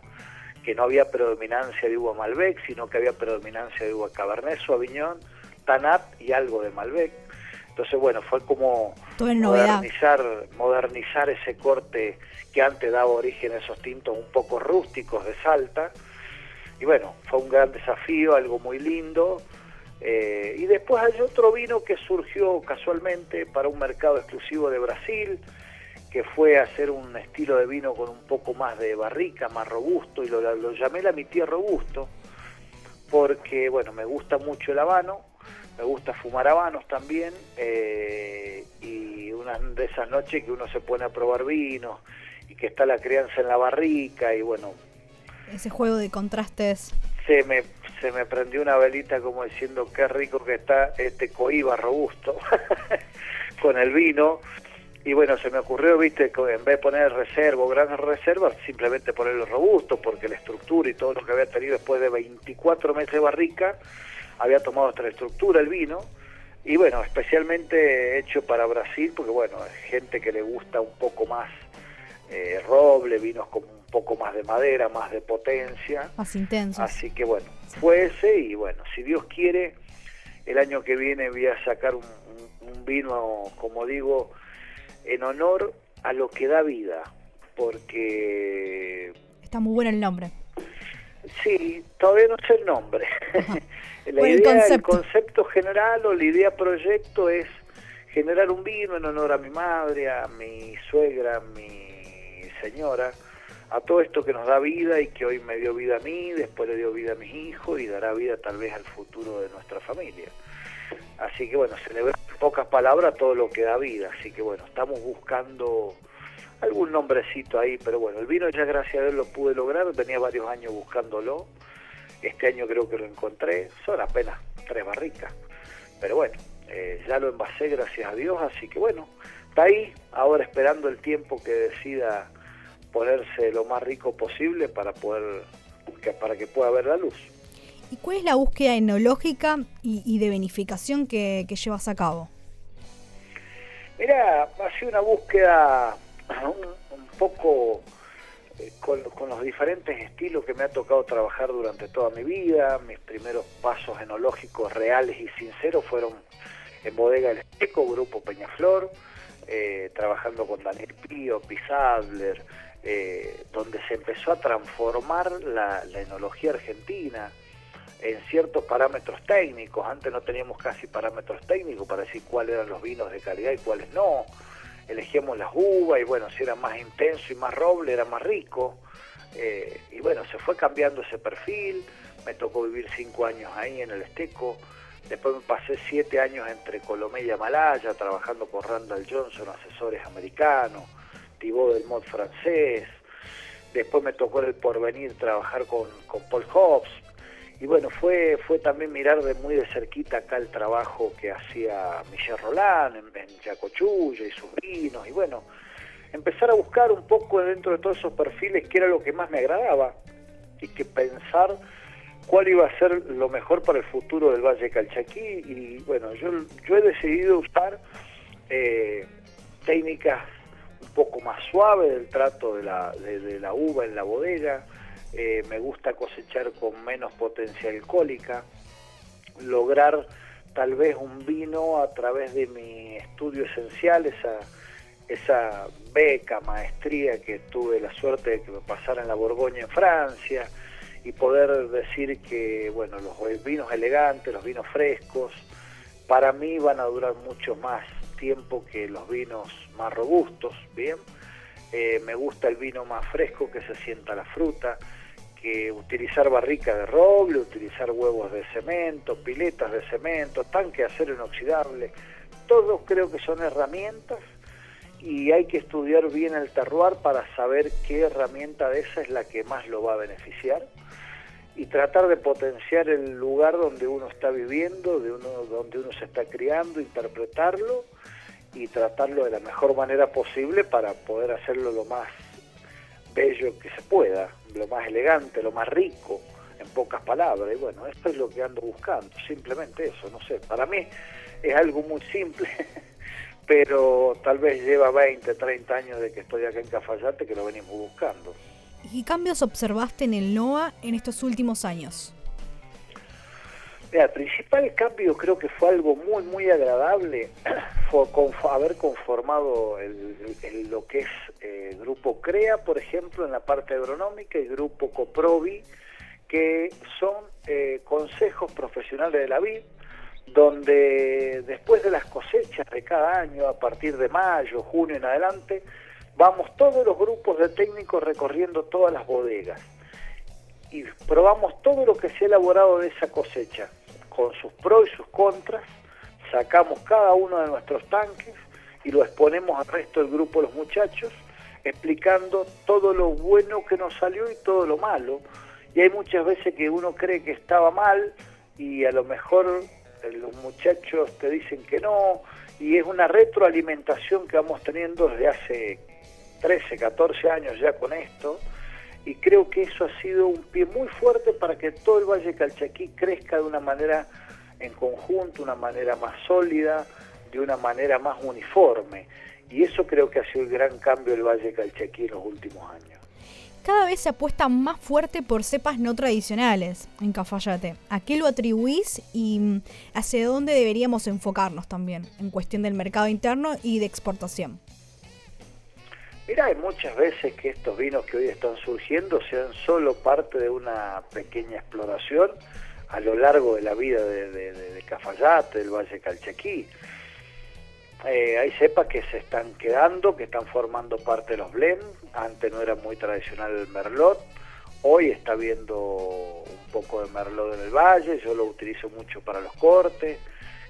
que no había predominancia de uva Malbec, sino que había predominancia de uva Cabernet Sauvignon, Tanat y algo de Malbec. Entonces, bueno, fue como modernizar, modernizar ese corte que antes daba origen a esos tintos un poco rústicos de Salta. Y bueno, fue un gran desafío, algo muy lindo. Eh, y después hay otro vino que surgió casualmente para un mercado exclusivo de Brasil, que fue hacer un estilo de vino con un poco más de barrica, más robusto, y lo, llamé la mi tía robusto, porque bueno, me gusta mucho el habano, me gusta fumar habanos también, eh, y una de esas noches que uno se pone a probar vinos, y que está la crianza en la barrica, y bueno, Ese juego de contrastes. Se me, se me prendió una velita como diciendo qué rico que está este coiba robusto con el vino. Y bueno, se me ocurrió, viste, en vez de poner reserva o grandes reservas, simplemente ponerlo robusto, porque la estructura y todo lo que había tenido después de 24 meses de barrica, había tomado otra estructura el vino. Y bueno, especialmente hecho para Brasil, porque bueno, gente que le gusta un poco más eh, roble, vinos un poco más de madera, más de potencia. Más intensos. Así que bueno, fue ese y bueno, si Dios quiere, el año que viene voy a sacar un, vino, como digo, en honor a lo que da vida, porque Está muy bueno el nombre. sí, todavía no sé el nombre. la Bueno, el idea, el concepto. concepto general o la idea proyecto es generar un vino en honor a mi madre, a mi suegra, a mi señora, a todo esto que nos da vida y que hoy me dio vida a mí, después le dio vida a mis hijos y dará vida tal vez al futuro de nuestra familia. Así que bueno, celebrar en pocas palabras todo lo que da vida. Así que bueno, estamos buscando algún nombrecito ahí, pero bueno, el vino ya gracias a Dios lo pude lograr, venía varios años buscándolo. Este año creo que lo encontré, son apenas tres barricas. Pero bueno, eh, ya lo envasé gracias a Dios, así que bueno, está ahí, ahora esperando el tiempo que decida ponerse lo más rico posible para poder que, para que pueda ver la luz. ¿Y cuál es la búsqueda enológica y, y de benificación que, que llevas a cabo? Mira, ha sido una búsqueda un, un poco eh, con, con los diferentes estilos que me ha tocado trabajar durante toda mi vida. Mis primeros pasos enológicos reales y sinceros fueron en Bodega El Especo, Grupo Peñaflor, eh, trabajando con Daniel Pío, Pisadler, eh, donde se empezó a transformar la, enología argentina en ciertos parámetros técnicos. Antes no teníamos casi parámetros técnicos para decir cuáles eran los vinos de calidad y cuáles no. Elegíamos las uvas y bueno, si era más intenso y más roble era más rico. Eh, y bueno, se fue cambiando ese perfil. Me tocó vivir cinco años ahí en el Esteco. Después me pasé siete años entre Colomé y Amalaya, trabajando con Randall Johnson, asesores americanos, Thibaut del Mod francés. Después me tocó el porvenir trabajar con, con Paul Hobbs. Y bueno, fue, fue también mirar de muy de cerquita acá el trabajo que hacía Michel Roland en, en Yacochulla y sus vinos. Y bueno, empezar a buscar un poco dentro de todos esos perfiles qué era lo que más me agradaba y que pensar cuál iba a ser lo mejor para el futuro del Valle Calchaquí. Y bueno, yo, yo he decidido usar eh, técnicas poco más suaves del trato de la, de, de la uva en la bodega. Eh, me gusta cosechar con menos potencia alcohólica, lograr tal vez un vino a través de mi estudio esencial, esa, esa beca, maestría que tuve la suerte de que me pasara en la Borgoña en Francia y poder decir que bueno los vinos elegantes, los vinos frescos, para mí van a durar mucho más tiempo que los vinos más robustos, bien. eh, me gusta el vino más fresco que se sienta la fruta, que utilizar barrica de roble, utilizar huevos de cemento, piletas de cemento, tanque de acero inoxidable, todos creo que son herramientas y hay que estudiar bien el terroir para saber qué herramienta de esa es la que más lo va a beneficiar y tratar de potenciar el lugar donde uno está viviendo, de uno, donde uno se está criando, interpretarlo y tratarlo de la mejor manera posible para poder hacerlo lo más bello que se pueda, lo más elegante, lo más rico, en pocas palabras. Y bueno, esto es lo que ando buscando, simplemente eso, no sé, para mí es algo muy simple, pero tal vez lleva 20, 30 años de que estoy acá en Cafayate que lo venimos buscando. ¿Y qué cambios observaste en el NOA en estos últimos años? Mira, el principal cambio creo que fue algo muy, muy agradable, fue con, haber conformado lo que es eh, Grupo CREA, por ejemplo, en la parte agronómica, y Grupo COPROVI, que son eh, consejos profesionales de la vid, donde después de las cosechas de cada año, a partir de mayo, junio en adelante, vamos todos los grupos de técnicos recorriendo todas las bodegas y probamos todo lo que se ha elaborado de esa cosecha, con sus pros y sus contras, sacamos cada uno de nuestros tanques y lo exponemos al resto del grupo los muchachos, explicando todo lo bueno que nos salió y todo lo malo. Y hay muchas veces que uno cree que estaba mal y a lo mejor eh, los muchachos te dicen que no, y es una retroalimentación que vamos teniendo desde hace 13, 14 años ya con esto, y creo que eso ha sido un pie muy fuerte para que todo el Valle Calchaquí crezca de una manera en conjunto, una manera más sólida, de una manera más uniforme. Y eso creo que ha sido el gran cambio del Valle Calchaquí en los últimos años. Cada vez se apuesta más fuerte por cepas no tradicionales en Cafayate. ¿A qué lo atribuís y mm, hacia dónde deberíamos enfocarnos también en cuestión del mercado interno y de exportación? Mira, hay muchas veces que estos vinos que hoy están surgiendo sean solo parte de una pequeña exploración a lo largo de la vida de, de- Cafayate, del Valle Calchaquí. Eh, hay cepas que se están quedando, que están formando parte de los blends. Antes no era muy tradicional el merlot. Hoy está viendo un poco de merlot en el valle. Yo lo utilizo mucho para los cortes.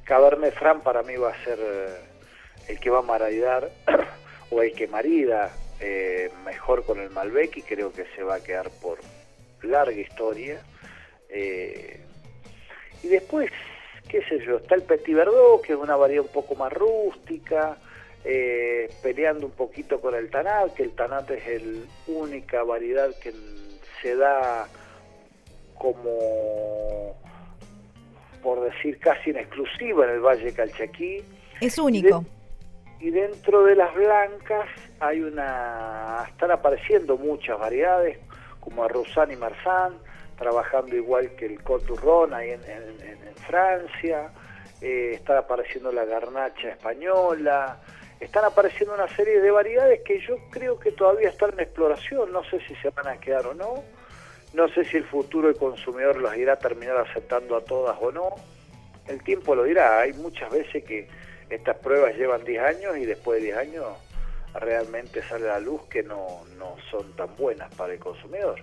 Cabernet Franc para mí va a ser eh, el que va a maridar o el que marida eh, mejor con el Malbec y creo que se va a quedar por larga historia. Eh, y después, qué sé yo, está el Petit Verdot, que es una variedad un poco más rústica, eh, peleando un poquito con el Tanat, que el Tanat es la única variedad que se da como, por decir, casi en exclusiva en el Valle Calchaquí. Es único. Y dentro de las blancas hay una, están apareciendo muchas variedades, como Roussan y Marsan, trabajando igual que el Coturron ahí en, en- en- Francia, eh, está apareciendo la garnacha española, están apareciendo una serie de variedades que yo creo que todavía están en exploración, no sé si se van a quedar o no, no sé si el futuro del consumidor las irá a terminar aceptando a todas o no, el tiempo lo dirá, hay muchas veces que estas pruebas llevan 10 años y después de 10 años realmente sale a la luz que no, no son tan buenas para el consumidor.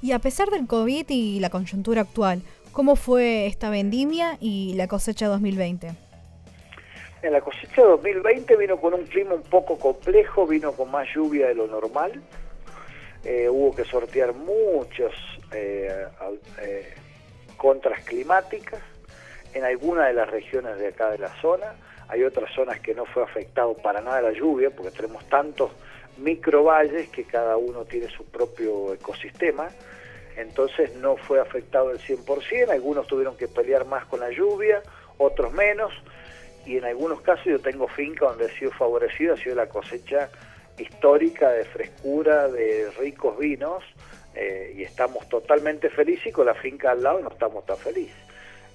Y a pesar del COVID y la coyuntura actual, ¿cómo fue esta vendimia y la cosecha 2020? En la cosecha 2020 vino con un clima un poco complejo, vino con más lluvia de lo normal. Eh, hubo que sortear muchos eh, eh, contras climáticas en algunas de las regiones de acá de la zona. Hay otras zonas que no fue afectado para nada la lluvia, porque tenemos tantos microvalles que cada uno tiene su propio ecosistema. Entonces no fue afectado el 100%, algunos tuvieron que pelear más con la lluvia, otros menos y en algunos casos yo tengo finca donde he sido favorecido, ha sido la cosecha histórica de frescura, de ricos vinos, eh, y estamos totalmente felices y con la finca al lado no estamos tan felices.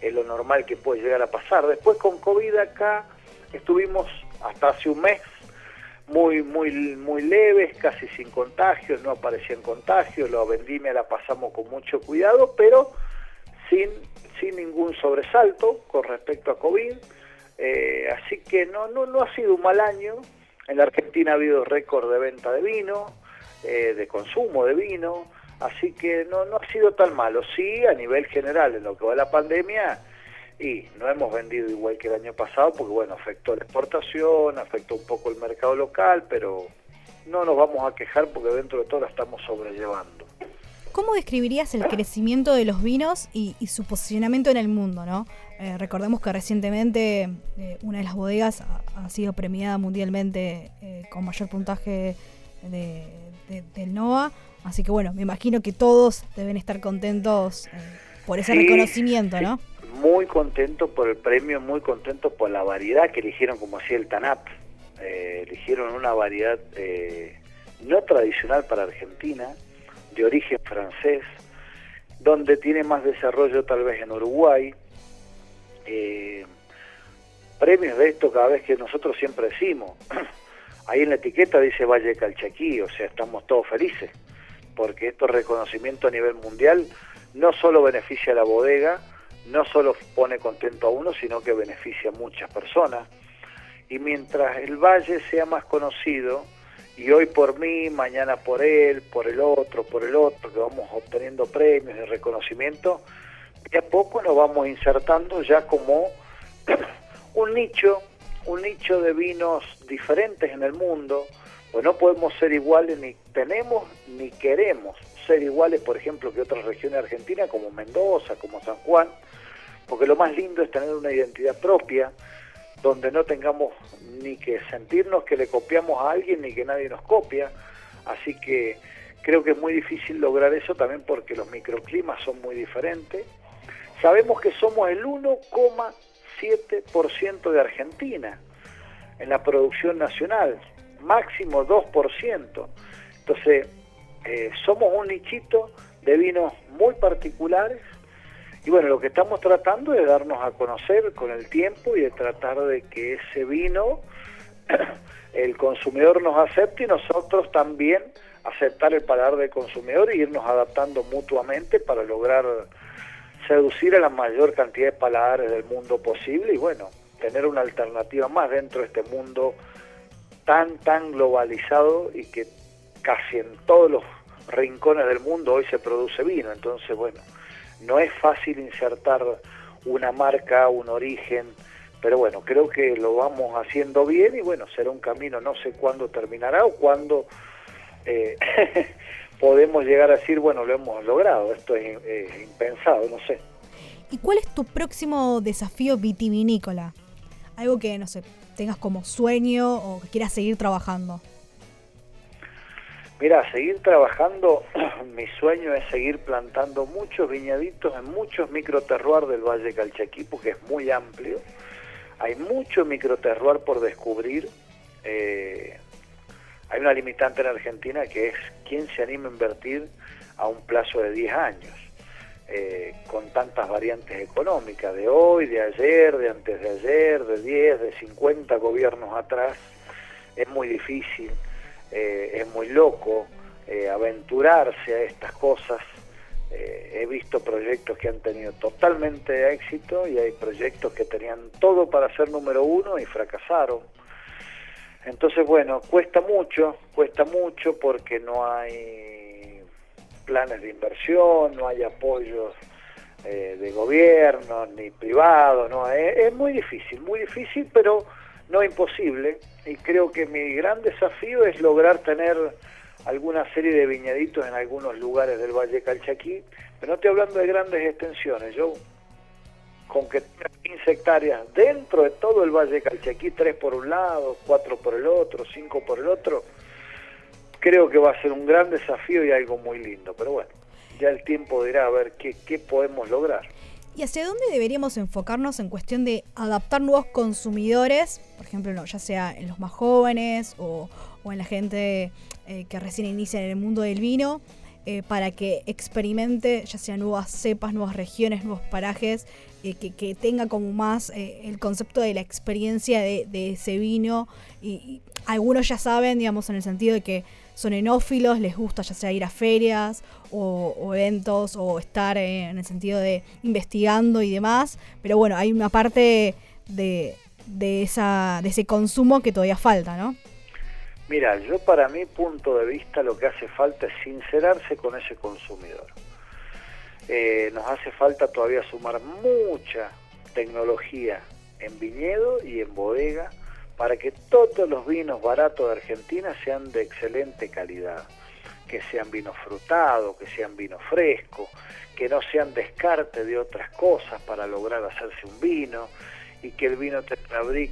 Es lo normal que puede llegar a pasar. Después con COVID acá estuvimos hasta hace un mes muy muy muy leves, casi sin contagios, no aparecían contagios, la vendimia la pasamos con mucho cuidado, pero sin, sin ningún sobresalto con respecto a COVID. Eh, así que no, no, no ha sido un mal año, En la Argentina ha habido récord de venta de vino, eh, de consumo de vino, así que no, no ha sido tan malo. Sí, a nivel general, en lo que va la pandemia, y no hemos vendido igual que el año pasado, porque bueno, afectó la exportación, afectó un poco el mercado local, pero no nos vamos a quejar porque dentro de todo la estamos sobrellevando. ¿Cómo describirías el crecimiento de los vinos y, y su posicionamiento en el mundo? ¿no? Eh, recordemos que recientemente eh, una de las bodegas ha, ha sido premiada mundialmente eh, con mayor puntaje de, de- del NOA, así que bueno, me imagino que todos deben estar contentos por ese Sí, reconocimiento, sí. Muy contento por el premio, muy contento por la variedad que eligieron, como hacía el TANAP. Eh, eligieron una variedad eh, no tradicional para Argentina, de origen francés, donde tiene más desarrollo tal vez en Uruguay. Eh, premios de esto cada vez que nosotros siempre decimos. Ahí en la etiqueta dice Valle Calchaquí, o sea, estamos todos felices, porque estos reconocimientos a nivel mundial no solo beneficia a la bodega, no solo pone contento a uno, sino que beneficia a muchas personas. Y mientras el valle sea más conocido, y hoy por mí, mañana por él, por el otro, por el otro, que vamos obteniendo premios y reconocimiento, de a poco nos vamos insertando ya como un nicho, un nicho de vinos diferentes en el mundo, pues no podemos ser iguales ni tenemos ni queremos ser iguales, por ejemplo, que otras regiones de Argentina como Mendoza, como San Juan, porque lo más lindo es tener una identidad propia, donde no tengamos ni que sentirnos que le copiamos a alguien ni que nadie nos copia, así que creo que es muy difícil lograr eso también porque los microclimas son muy diferentes. Sabemos que somos el 1,7% de Argentina en la producción nacional, máximo 2%. Entonces, eh, somos un nichito de vinos muy particulares y bueno, lo que estamos tratando es darnos a conocer con el tiempo y de tratar de que ese vino el consumidor nos acepte y nosotros también aceptar el paladar del consumidor e irnos adaptando mutuamente para lograr seducir a la mayor cantidad de paladares del mundo posible y bueno, tener una alternativa más dentro de este mundo tan, tan globalizado y que casi en todos los rincones del mundo hoy se produce vino. Entonces, bueno, no es fácil insertar una marca, un origen, pero bueno, creo que lo vamos haciendo bien y bueno, será un camino, no sé cuándo terminará o cuándo eh, podemos llegar a decir, bueno, lo hemos logrado, esto es, impensado, no sé. ¿Y cuál es tu próximo desafío vitivinícola? Algo que, no sé, tengas como sueño o que quieras seguir trabajando. Mira, seguir trabajando, mi sueño es seguir plantando muchos viñaditos en muchos microterroir del Valle Calchaquí, porque es muy amplio. Hay mucho microterroir por descubrir. Eh, hay una limitante en Argentina que es quién se anima a invertir a un plazo de 10 años, eh, con tantas variantes económicas, de hoy, de ayer, de antes de ayer, de 10, de 50 gobiernos atrás. Es muy difícil eh, es muy loco eh, aventurarse a estas cosas. Eh, he visto proyectos que han tenido totalmente éxito y hay proyectos que tenían todo para ser número uno y fracasaron. Entonces, bueno, cuesta mucho, cuesta mucho porque no hay planes de inversión, no hay apoyos eh, de gobierno ni privados, no es, es muy difícil, muy difícil, pero no imposible. Y creo que mi gran desafío es lograr tener alguna serie de viñaditos en algunos lugares del Valle Calchaquí, pero no estoy hablando de grandes extensiones. Yo, con que tenga 15 hectáreas dentro de todo el Valle Calchaquí, 3 por un lado, 4 por el otro, 5 por el otro, creo que va a ser un gran desafío y algo muy lindo. Pero bueno, ya el tiempo dirá a ver qué, qué podemos lograr. ¿Y hacia dónde deberíamos enfocarnos en cuestión de adaptar nuevos consumidores? Por ejemplo, ya sea en los más jóvenes o, en la gente eh, que recién inicia en el mundo del vino, eh, para que experimente ya sea nuevas cepas, nuevas regiones, nuevos parajes, eh, que, tenga como más el concepto de la experiencia de, ese vino. Y, algunos ya saben, digamos, en el sentido de que son enófilos, les gusta ya sea ir a ferias o, eventos o estar en el sentido de investigando y demás. Pero bueno, hay una parte de, de, esa, de ese consumo que todavía falta, ¿no? Mira, yo para mi punto de vista lo que hace falta es sincerarse con ese consumidor. Eh, nos hace falta todavía sumar mucha tecnología en viñedo y en bodega para que todos los vinos baratos de Argentina sean de excelente calidad, que sean vinos frutados, que sean vinos frescos, que no sean descarte de otras cosas para lograr hacerse un vino y que el vino Tetrabric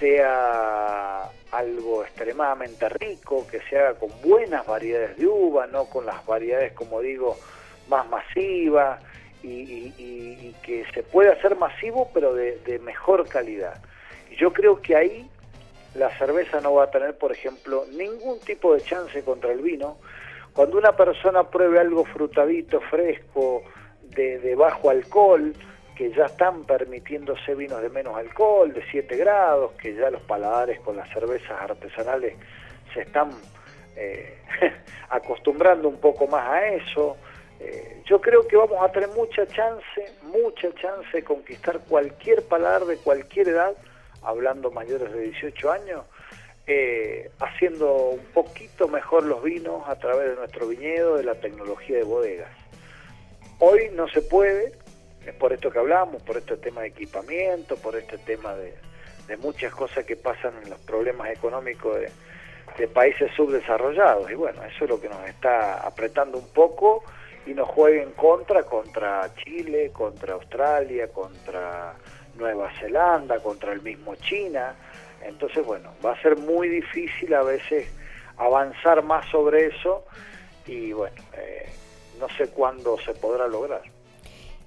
sea algo extremadamente rico, que se haga con buenas variedades de uva, no con las variedades, como digo, más masivas, y, que se pueda hacer masivo, pero de, de mejor calidad. Y yo creo que ahí la cerveza no va a tener, por ejemplo, ningún tipo de chance contra el vino. Cuando una persona pruebe algo frutadito, fresco, de, de bajo alcohol, que ya están permitiéndose vinos de menos alcohol, de 7 grados, que ya los paladares con las cervezas artesanales se están eh, acostumbrando un poco más a eso. Eh, yo creo que vamos a tener mucha chance, mucha chance de conquistar cualquier paladar de cualquier edad, hablando mayores de 18 años, eh, haciendo un poquito mejor los vinos a través de nuestro viñedo, de la tecnología de bodegas. Hoy no se puede, es por esto que hablamos, por este tema de equipamiento, por este tema de, muchas cosas que pasan en los problemas económicos de, países subdesarrollados. Y bueno, eso es lo que nos está apretando un poco y nos juega en contra contra Chile, contra Australia, contra Nueva Zelanda, contra el mismo China. Entonces, bueno, va a ser muy difícil a veces avanzar más sobre eso y bueno, eh, no sé cuándo se podrá lograr.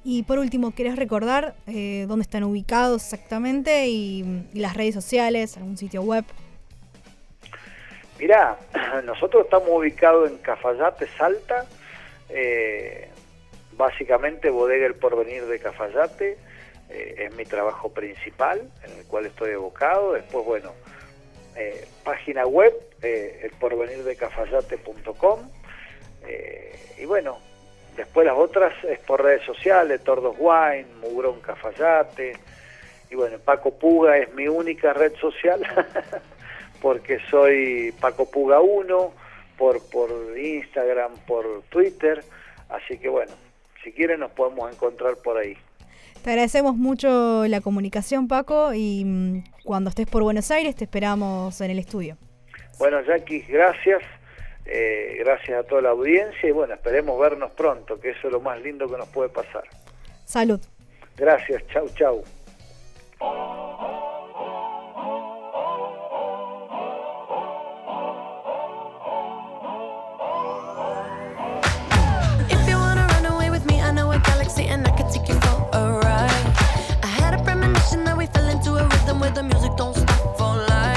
Y por último, ¿querés recordar eh, dónde están ubicados exactamente y, las redes sociales, algún sitio web? Mirá, nosotros estamos ubicados en Cafayate, Salta, eh, básicamente Bodega El Porvenir de Cafayate, eh, es mi trabajo principal en el cual estoy evocado. Después, bueno, página web, elporvenirdecafayate.com. y bueno, Después las otras es por redes sociales, Tordos Wine, Mugrón Cafayate. Y bueno, Paco Puga es mi única red social, porque soy Paco Puga 1, por, por Instagram, por Twitter. Así que bueno, si quieren nos podemos encontrar por ahí. Te agradecemos mucho la comunicación, Paco, y mm, cuando estés por Buenos Aires te esperamos en el estudio. Bueno, Jackie, gracias. Eh, gracias a toda la audiencia y bueno, esperemos vernos pronto, que eso es lo más lindo que nos puede pasar. Salud. Gracias, chau, chau. Time. You want me, I want you, baby.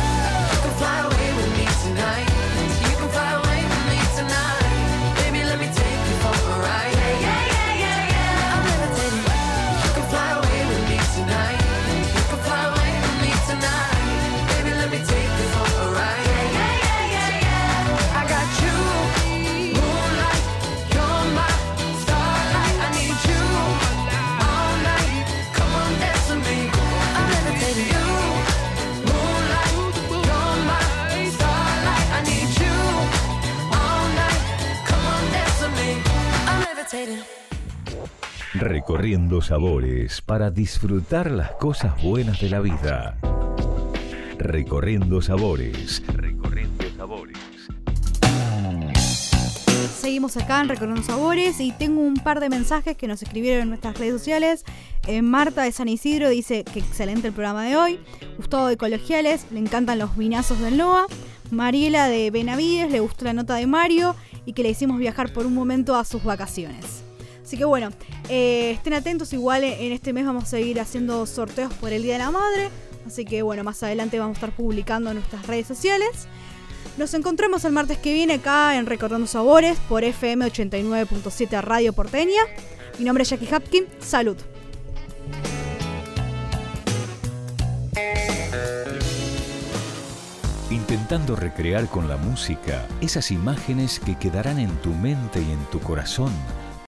Recorriendo sabores para disfrutar las cosas buenas de la vida. Recorriendo sabores. Recorriendo sabores. Seguimos acá en Recorriendo Sabores y tengo un par de mensajes que nos escribieron en nuestras redes sociales. Eh, Marta de San Isidro dice que excelente el programa de hoy. Gustavo de Colegiales, le encantan los vinazos del NOA. Mariela de Benavides, le gustó la nota de Mario y que le hicimos viajar por un momento a sus vacaciones. Así que bueno, eh, estén atentos, igual en este mes vamos a seguir haciendo sorteos por el Día de la Madre. Así que bueno, más adelante vamos a estar publicando en nuestras redes sociales. Nos encontramos el martes que viene acá en Recordando Sabores por FM 89.7 Radio Porteña. Mi nombre es Jackie Hapkin. Salud. Intentando recrear con la música esas imágenes que quedarán en tu mente y en tu corazón